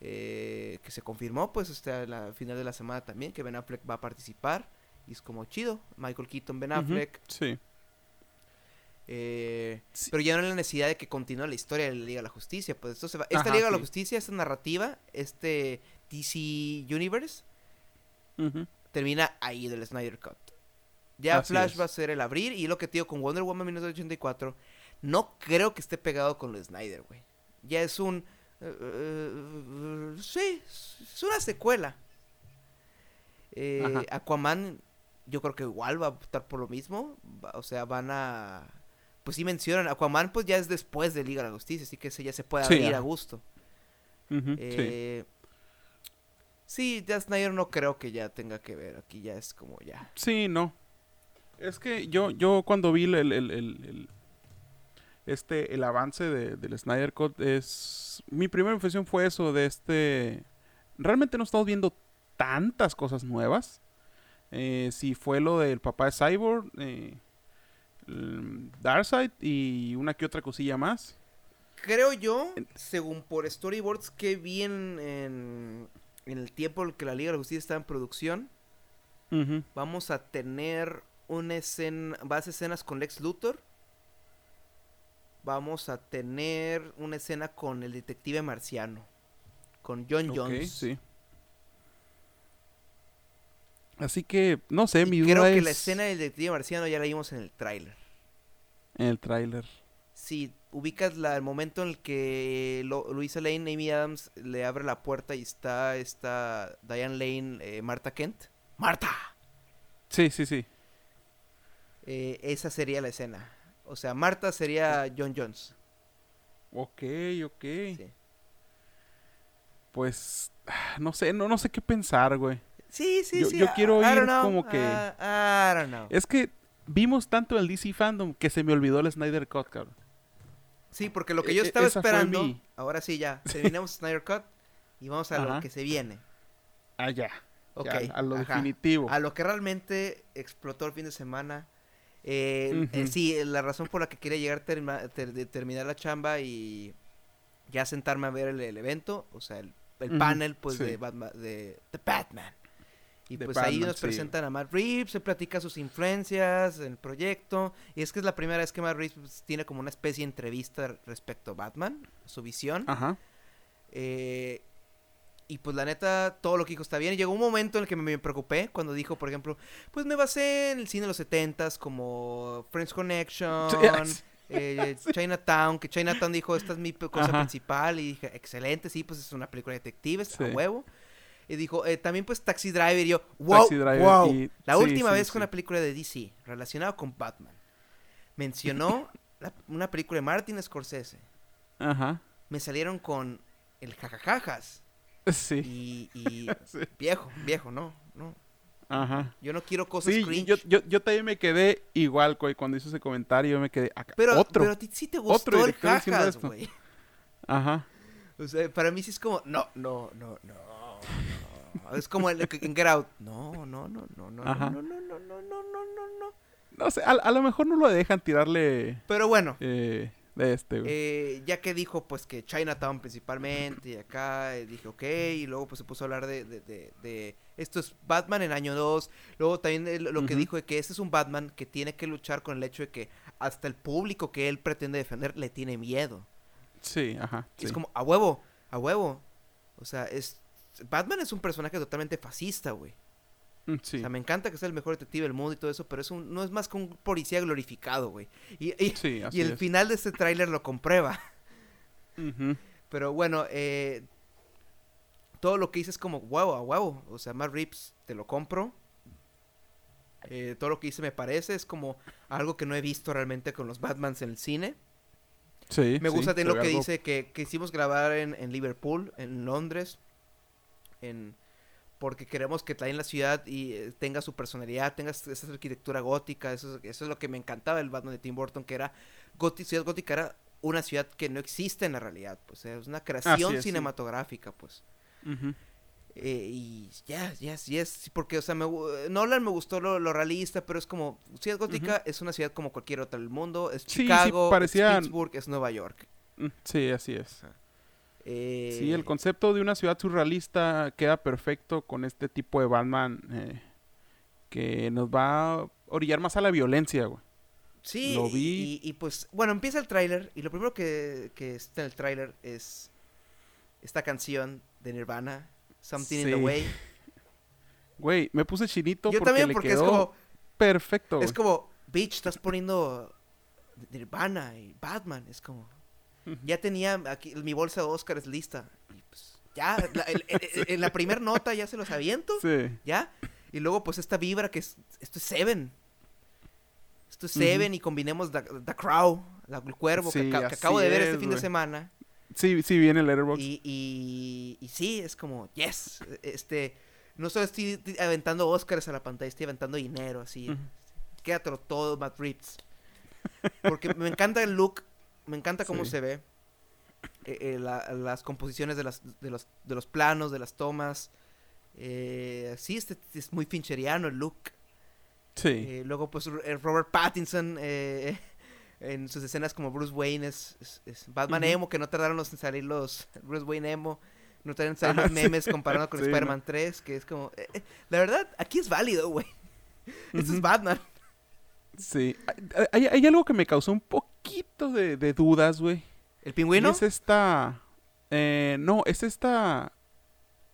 eh, que se confirmó pues hasta la final de la semana también que Ben Affleck va a participar y es como chido. Michael Keaton, Ben Affleck. Sí. Eh, Sí. Pero ya no hay la necesidad de que continúe la historia de la Liga de la Justicia. Pues esto se va. Esta Ajá, Liga de la. Justicia, esta narrativa, este DC Universe, termina ahí del Snyder Cut. Ya Así Flash es. va a ser el abrir. Y lo que te digo con Wonder Woman 1984, no creo que esté pegado con lo Snyder, güey. Ya es un. eh, eh, sí, es una secuela. Eh. Aquaman, yo creo que igual va a optar por lo mismo. O sea, van a. Pues sí mencionan, Aquaman pues ya es después de Liga de la Justicia, así que ese ya se puede Sí, abrir a gusto. Ujú, sí. Eh, sí, ya Snyder no creo que ya tenga que ver, aquí ya es como ya. Sí, no. Es que yo, yo cuando vi el, el- el- este, el avance de, del Snyder Cut, es... Mi primera impresión fue eso, de este... Realmente no estamos viendo tantas cosas nuevas. Eh, si fue lo del papá de Cyborg, eh, Darkseid y una que otra cosilla más. Creo yo, según por storyboards que vi en, en, en el tiempo en que la Liga de la Justicia estaba en producción, vamos a tener una escena, vas escenas con Lex Luthor. Vamos a tener una escena con el detective marciano, con John Jones. sí. Así que, no sé, Y mi creo duda que es la escena del detective marciano ya la vimos en el tráiler. En el tráiler. Si ubicas la, el momento en el que Lo- Luisa Lane, Amy Adams le abre la puerta y está esta Diane Lane, eh, Marta Kent. ¡Marta! Sí, sí, sí. Eh, esa sería la escena. O sea, Marta sería John Jones. Ok, ok. Sí, Pues, ah, no sé, no, no sé qué pensar, güey. sí, sí. Yo- sí, yo quiero I ir como que- I- I don't know. Es que vimos tanto el DC Fandom que se me olvidó el Snyder Cut, cabrón. Sí, porque lo que e- yo e- estaba esperando, mi- ahora sí ya, terminamos Snyder Cut y vamos a lo que se viene. Ah, ya. Ok, ya, a lo ajá. definitivo. A lo que realmente explotó el fin de semana. Eh, eh, sí, la razón por la que quería llegar terma- ter- de terminar la chamba y ya sentarme a ver el, el evento, o sea, el, el panel pues sí. de Batman, de Batman. Y pues ahí nos sí. presentan a Matt Reeves, se platica sus influencias, el proyecto. Y es que es la primera vez que Matt Reeves pues, tiene como una especie de entrevista respecto a Batman, su visión. Ajá. Eh, y pues la neta, todo lo que dijo está bien. Llegó un momento en el que me, me preocupé cuando dijo, por ejemplo, pues me basé en el cine de los setentas como Friends Connection, Sí, eh, Chinatown, que Chinatown dijo, esta es mi cosa Ajá. principal. Y dije, excelente, sí, pues es una película de detectives, a Sí. huevo. Y dijo, eh, también pues Taxi Driver. Y yo, wow, Taxi Driver wow. y- La sí, última sí, vez sí. con una película de DC relacionada con Batman. Mencionó la- una película de Martin Scorsese. Ajá. Me salieron con el jajajajas. Sí. Y, viejo, viejo, no, no. Ajá. Yo no quiero cosas Sí, cringe. yo, yo, yo también me quedé igual, güey, cuando hizo ese comentario, yo me quedé acá. pero, Otro. pero a ti sí te gustó Otro el jajas, güey. Ajá. O sea, para mí sí es como, no, no, no, no. Es como el, en Get Out. No, no, no, no, no, Ajá. no, no, no, no, no, no, no, no. No sé, a, a lo mejor no lo dejan tirarle Pero bueno, eh, de este, güey. eh, ya que dijo pues que Chinatown principalmente y acá, eh, dije ok, y luego pues se puso a hablar de, de, de, de- esto es Batman en año 2, luego también eh, lo que Ujú. dijo de que este es un Batman que tiene que luchar con el hecho de que hasta el público que él pretende defender le tiene miedo. Sí, ajá. Y sí. es como, a huevo, a huevo. O sea, es Batman es un personaje totalmente fascista, güey. Mm, O Sí. sea, me encanta que sea el mejor detective del mundo y todo eso, pero es un, no es más que un policía glorificado, güey. Y, y- Sí, y el es. final de este tráiler lo comprueba. Pero bueno, eh, todo lo que hice es como, wow, a huevo. O sea, Matt Reeves, te lo compro. Eh, todo lo que hice me parece, es como algo que no he visto realmente con los Batmans en el cine. Sí, Me sí, gusta también lo que algo- dice que, hicimos grabar en, en Liverpool, en Londres, en porque queremos que también la ciudad y eh, tenga su personalidad, tenga es- esa arquitectura gótica, eso, es- eso es lo que me encantaba del Batman de Tim Burton, que era Goti- ciudad gótica era una ciudad que no existe en la realidad, pues es una creación es, sí. cinematográfica, pues. Eh, y ya, ya, es, porque, o sea, me, Nolan me gustó lo, realista, pero es como, Ciudad Gótica es una ciudad como cualquier otra del mundo, es Chicago, es Pittsburgh, es Nueva York. Mm, sí, así es. Eh, sí, el concepto de una ciudad surrealista queda perfecto con este tipo de Batman eh, que nos va a orillar más a la violencia, güey. Sí, lo vi. Y, pues, bueno, empieza el tráiler y lo primero que, que está en el tráiler es esta canción de Nirvana, Something in the Way. Güey, me puse chinito Yo porque también, porque es como... Perfecto. Es como, bitch, estás poniendo Nirvana y Batman. Es como... Ya tenía aquí mi bolsa de Oscars lista. Y pues, ya, en la primera nota ya se los aviento. Sí. ¿Ya? Y luego, pues, esta vibra que es... Esto es Seven. Esto es Seven y combinemos The, Crow, el cuervo que, acabo de ver este fin de semana. Sí, sí, viene el Letterboxd. Y, y, y, sí, es como, yes, este, no solo estoy aventando Oscars a la pantalla, estoy aventando dinero, así. Quédatelo todo, Matt Reeves. Porque me encanta el look, me encanta cómo se ve. Eh, eh, las composiciones de, las, de, los, de los planos, de las tomas. Eh, sí, este, es muy fincheriano el look. Sí. Eh, luego, pues, Robert Pattinson en sus escenas como Bruce Wayne es, Batman Emo, que no tardaron en salir los Bruce Wayne Emo, no tardaron en salir los memes comparado con Spider-Man 3, que es como... La verdad, aquí es válido, güey. Esto es Batman. Sí. Hay, hay, algo que me causó un poquito de, dudas, güey. ¿El pingüino? es esta... Eh, no, es esta...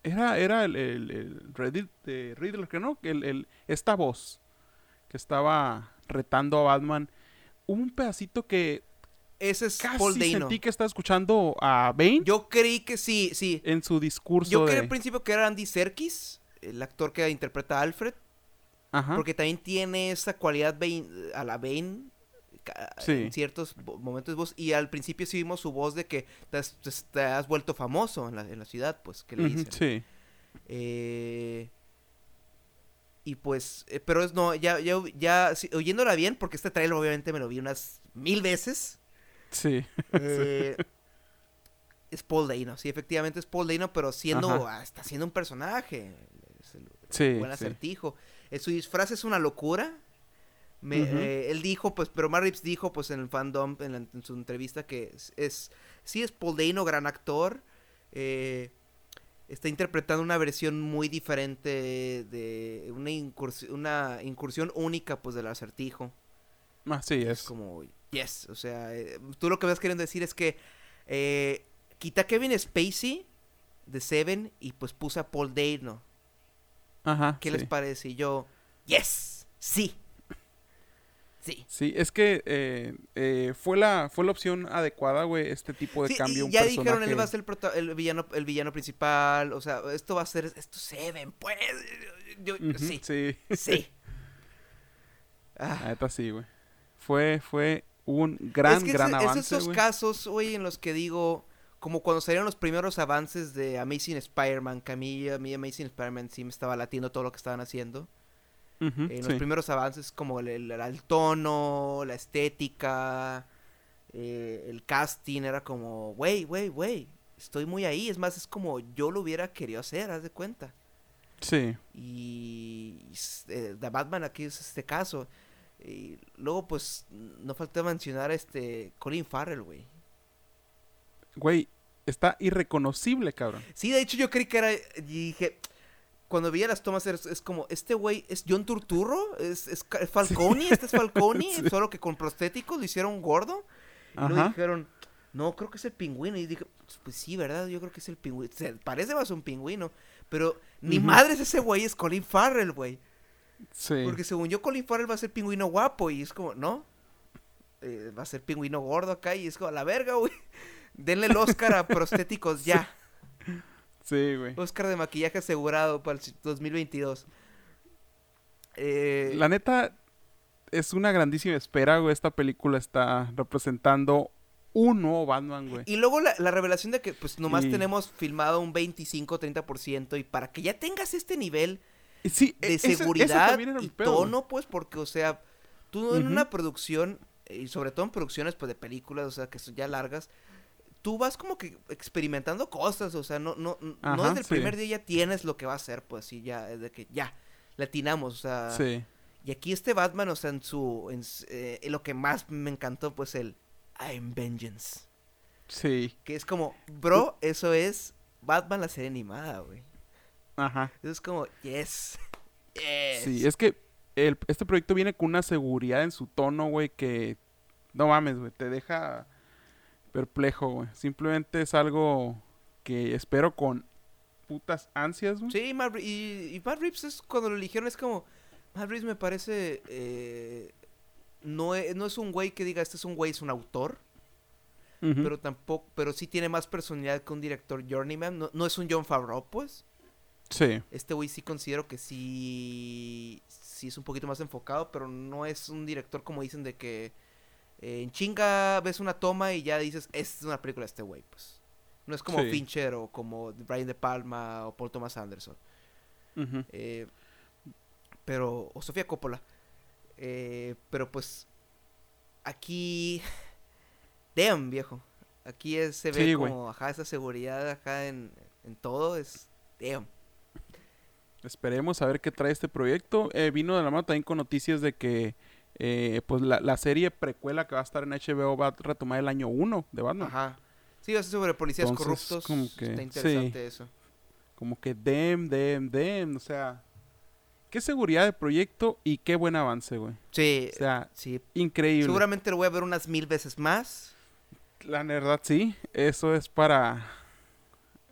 Era, era el, el, Reddit de Riddler, que no, el, el, esta voz que estaba retando a Batman un pedacito que ese es Casi sentí que estaba escuchando a Bane. Yo creí que sí, sí. En su discurso. Yo creí al principio que era Andy Serkis, el actor que interpreta a Alfred. Ajá. Porque también tiene esa cualidad a la Bane en ciertos momentos de voz. Y al principio sí vimos su voz de que te has, vuelto famoso en la, en la, ciudad, pues, que le dicen. Sí. Eh, y pues, eh, pero es no, ya, ya, ya oyéndola bien, porque este trailer obviamente me lo vi unas mil veces. Sí. Eh, es Paul Dano, sí, efectivamente es Paul Dano, pero siendo, está siendo un personaje. sí, buen acertijo. Eh, su disfraz es una locura. Me, él dijo, pues, pero Marrips dijo, pues, en el fandom, en, su entrevista, que es, es, sí es Paul Dano, gran actor. Eh, está interpretando una versión muy diferente de una incursión, una incursión única pues del acertijo. Ah, sí, es. como, yes, o sea, eh, tú lo que vas queriendo decir es que eh, quita Kevin Spacey de Seven y pues puse a Paul Dano. Ajá. ¿Qué les parece? Y yo, yes, sí. Sí. Sí, es que eh, eh, fue la fue la opción adecuada, güey, este tipo de cambio. ya dijeron, él va a ser el, villano, el villano principal, o sea, esto va a ser, esto Seven, pues. Yo, sí. Sí. Sí. ah. sí, güey. Fue, fue un gran, gran avance, Es esos casos, güey, en los que digo, como cuando salieron los primeros avances de Amazing Spider-Man, que a mí, a mí Amazing Spider-Man sí me estaba latiendo todo lo que estaban haciendo en los primeros avances como el, el, tono, la estética, eh, el casting, era como, wey, wey, wey, estoy muy ahí. Es más, es como yo lo hubiera querido hacer, haz de cuenta. Sí. Y eh, The Batman aquí es este caso. Y luego, pues, no falta mencionar a este Colin Farrell, güey. Güey, está irreconocible, cabrón. Sí, de hecho yo creí que era, y dije, cuando veía las tomas es, como, este güey es John Turturro, es, es Falcone, este es Falcone, solo que con prostéticos lo hicieron gordo. Y luego dijeron, no, creo que es el pingüino. Y dije, pues sí, ¿verdad? Yo creo que es el pingüino. Se parece más a un pingüino. Pero ni madre es ese güey, es Colin Farrell, güey. Sí. Porque según yo, Colin Farrell va a ser pingüino guapo. Y es como, ¿no? Eh, va a ser pingüino gordo acá. Y es como, a la verga, güey. Denle el Oscar a prostéticos ya. Sí, güey. Oscar de maquillaje asegurado para el 2022. Eh... La neta, es una grandísima espera, güey. Esta película está representando un nuevo Batman, güey. Y luego la, revelación de que, pues, nomás tenemos filmado un 25-30%. Y para que ya tengas este nivel de e-, seguridad y tono, pues, porque, o sea, tú en una producción, y sobre todo en producciones, pues, de películas, o sea, que son ya largas tú vas como que experimentando cosas, o sea, no, no, no desde el sí. primer día ya tienes lo que va a hacer, pues sí, ya, de que ya, latinamos, o sea. Sí. Y aquí este Batman, o sea, en su, en, eh, lo que más me encantó, pues el I'm Vengeance. Sí. Que es como, bro, eso es Batman la serie animada, güey. Ajá. Eso es como, yes. Yes. Sí, es que el- este proyecto viene con una seguridad en su tono, güey, que no mames, güey, te deja perplejo, güey. Simplemente es algo que espero con putas ansias, güey. Sí, Matt y, y Matt Reeves es cuando lo eligieron es como Matt Reeves me parece eh, no, es, no es un güey que diga este es un güey es un autor pero tampoco pero sí tiene más personalidad que un director journeyman no, no es un John Favreau pues Sí, este güey sí considero que sí sí es un poquito más enfocado pero no es un director como dicen de que eh, en chinga ves una toma y ya dices es una película de este güey pues no es como Sí. Fincher o como Brian De Palma o Paul Thomas Anderson eh, pero. O Sofía Coppola. Eh, pero pues. Aquí. Damn, viejo. Aquí es- se ve Sí, como. Ajá, esa seguridad acá en, en todo es. Damn. Esperemos a ver qué trae este proyecto. Eh, vino de la mano también con noticias de que eh, pues la, la serie precuela que va a estar en HBO va a retomar el año 1 de Batman. Ajá. Sí, va a ser sobre policías Entonces, corruptos. como que- Está sí. interesante eso. Como que dem, dem, dem. O sea, qué seguridad de proyecto y qué buen avance, güey. Sí. O sea, sí. increíble. Seguramente lo voy a ver unas mil veces más. La verdad, sí. Eso es para,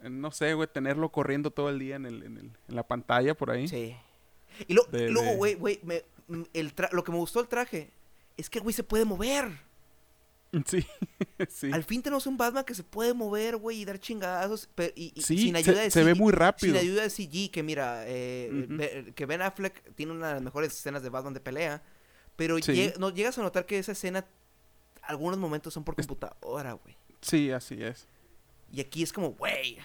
no sé, güey, tenerlo corriendo todo el día en, el, en, el- en la pantalla por ahí. Sí. Y lo- De- luego, de- güey, güey, me- el tra- lo que me gustó del traje es que el güey se puede mover. Sí, sí. Al fin tenemos un Batman que se puede mover, güey, y dar chingadazos, pero, y, y Sí, sin se- ayuda de se ve CG muy rápido. Sin ayuda de CG, que mira, eh, que Ben Affleck tiene una de las mejores escenas de Batman de pelea, pero Sí. lleg- no, llegas a notar que esa escena, algunos momentos son por computadora, güey. Sí, así es. Y aquí es como, güey,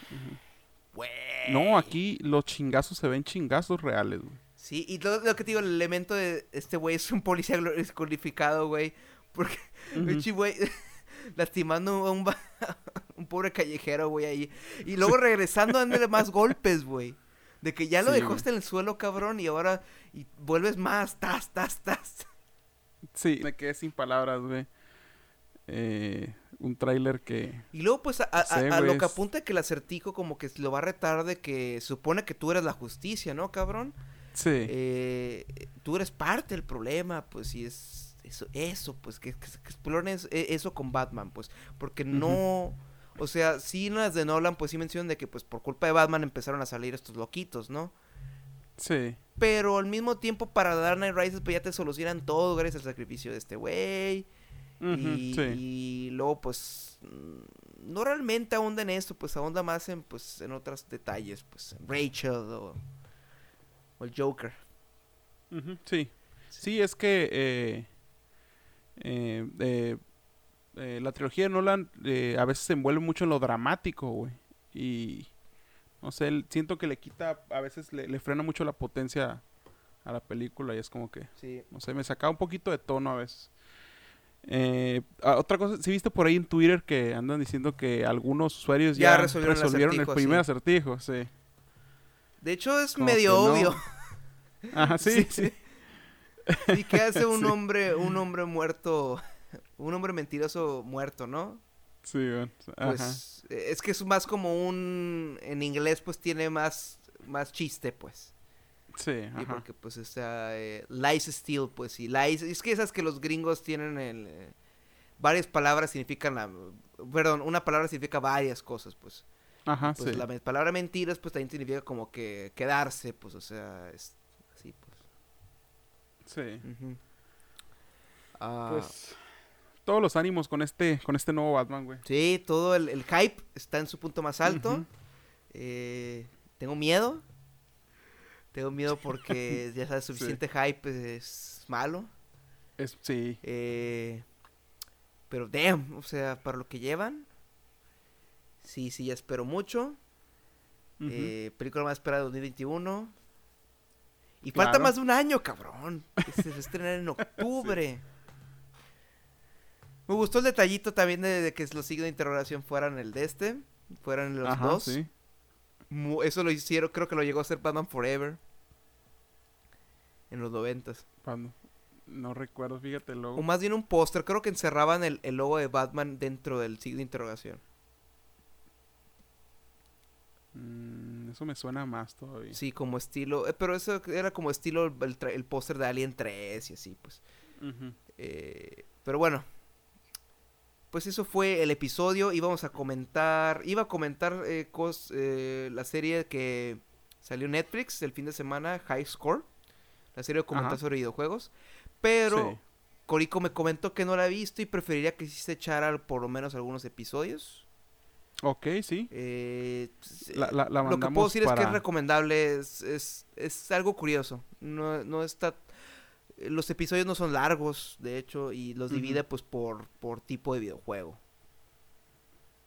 güey. No, aquí los chingazos se ven chingazos reales, güey. Sí, y lo, lo que te digo, el elemento de este güey es un policía glorificado, güey, porque. Pinche güey lastimando a un, pobre callejero, güey, ahí. Y luego regresando dándole más golpes, güey. De que ya lo Sí, dejaste en el suelo, cabrón, y ahora y vuelves más, tas, tas, tas. Sí, me quedé sin palabras, güey. Eh, un tráiler que... Y luego, pues, a, a- lo que apunta que el acertijo como que lo va a retar de que supone que tú eres la justicia, ¿no, cabrón? Sí, Eh, tú eres parte del problema, pues, y es eso, eso pues, que, que, que exploren e- eso con Batman, pues, porque no, o sea, sí en las de Nolan, pues sí mencionan de que, pues, por culpa de Batman empezaron a salir estos loquitos, ¿no? sí. Pero al mismo tiempo para Dark Knight Rises, pues ya te solucionan todo gracias al sacrificio de este güey. Y, sí. y luego, pues, no realmente ahonda en esto, pues ahonda más en, pues, en otros detalles, pues, Rachel o, o el Joker. Sí. Sí, es que eh, eh, eh, eh, la trilogía de Nolan eh, a veces se envuelve mucho en lo dramático, güey. Y no sé, siento que le quita, a veces le, le frena mucho la potencia a la película y es como que, Sí. no sé, me sacaba un poquito de tono a veces. Eh, ah, otra cosa, ¿sí viste por ahí en Twitter que andan diciendo que algunos usuarios Ya ya, resolvieron el resolvieron, el acertijo, primer sí. acertijo? Sí. De hecho, es Como medio no. obvio. Ajá, sí, sí. ¿Y qué hace un Sí. hombre, un hombre muerto, un hombre mentiroso muerto, no? Sí, güey. Ajá. Pues eh, es que es más como un, en inglés pues tiene más, más chiste pues. Sí, Sí, ajá. porque pues sea, eh, lies steal pues y lies, es que esas que los gringos tienen el, eh, varias palabras significan la, perdón, una palabra significa varias cosas pues. Ajá, Pues sí. la palabra mentiras pues también significa como que quedarse pues, o sea, es así pues. Sí. Pues todos los ánimos con este con este nuevo Batman, güey. Sí, todo el, el hype está en su punto más alto. Eh, tengo miedo. Tengo miedo porque ya sabes, suficiente hype es malo. Es, sí. Eh, pero damn, o sea, para lo que llevan. Sí, sí, ya espero mucho. Eh, película más esperada de 2021. Y falta más de un año, cabrón. que Se va a estrenar en octubre. Me gustó el detallito también de, que los signos de interrogación fueran el de este, fueran los Ajá, dos. sí. Eso lo hicieron, creo que lo llegó a hacer Batman Forever. En los noventas. No recuerdo, fíjate el O logo. más bien un póster, creo que encerraban el, el logo de Batman dentro del signo de interrogación. Mm, eso me suena más todavía. Sí, como estilo, eh, pero eso era como estilo el, el póster de Alien 3 y así, pues. Eh, pero bueno, pues eso fue el episodio. Íbamos a comentar, iba a comentar eh, cos- la serie que salió en Netflix el fin de semana, High Score, la serie documental Ajá. sobre videojuegos. Pero Sí. Corico me comentó que no la ha visto y preferiría que sí se echara por lo menos algunos episodios. Ok, sí. Eh, pues, La, la, la lo que puedo decir es que es recomendable, es, es, es algo curioso. No, no está... Los episodios no son largos, de hecho, y los divide pues por, por tipo de videojuego.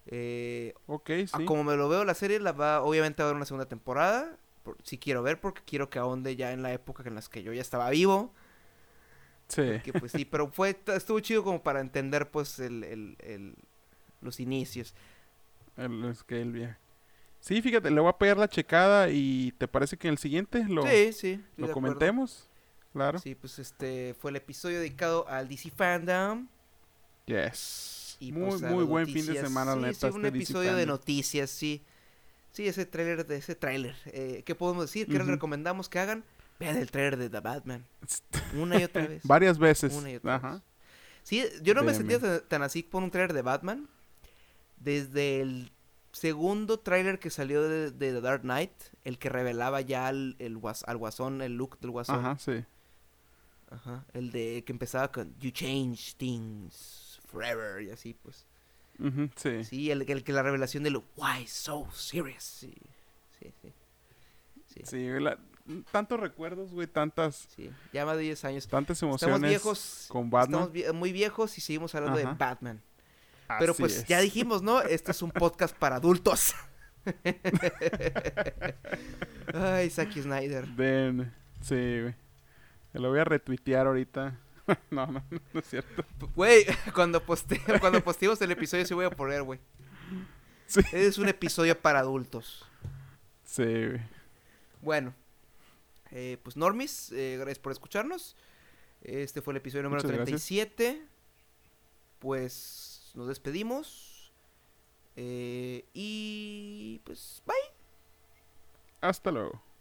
Eh, Ok, a sí. como me lo veo la serie, la va, obviamente va a haber una segunda temporada. por- si quiero ver, porque quiero que ahonde ya en la época en las que yo ya estaba vivo. Sí. Que pues sí, pero fue, estuvo chido como para entender pues el, el- el- los inicios. El, es que el viaje. Sí, fíjate, le voy a pegar la checada y ¿te parece que en el siguiente lo, sí, sí. lo de comentemos? Claro. Sí, pues este fue el episodio dedicado al DC Fandom. Yes. Y muy, pues, muy buen fin de semana, sí, la Sí, neta. un este DC episodio de Fandom. noticias, sí. Sí, ese tráiler, de ese tráiler. Eh, ¿Qué podemos decir? ¿Qué les Ujú. recomendamos que hagan? Vean el tráiler de The Batman. Una y otra vez. Varias veces. Una y otra Ajá. vez. Sí, yo no me sentía tan, tan así por un tráiler de Batman. Desde el segundo tráiler que salió de, de The Dark Knight, el que revelaba ya al, el al guasón, el look del guasón. Ajá, sí. Ajá, El de que empezaba con You change things forever y así pues. Ujú, sí. Sí, el, el que la revelación de lo Why so serious. Sí, sí, sí. Sí, Sí, güey, la- tantos recuerdos, güey, tantas, sí. Ya más de 10 años. tantas Estamos emociones viejos. con Batman. Estamos vie- muy viejos y seguimos hablando de. Batman. Pero Así pues es. ya dijimos, ¿no? Este es un podcast para adultos. Ay, Zack Snyder. Den- Sí, güey. Lo voy a retuitear ahorita. no, no, no, es cierto. Güey, cuando poste cuando posteemos el episodio sí voy a poner, güey. Sí. Es un episodio para adultos. Sí, güey. Bueno, eh, pues Normis, eh, gracias por escucharnos. Este fue el episodio número Muchas gracias. 37. Nos despedimos. Eh, y pues bye. Hasta luego.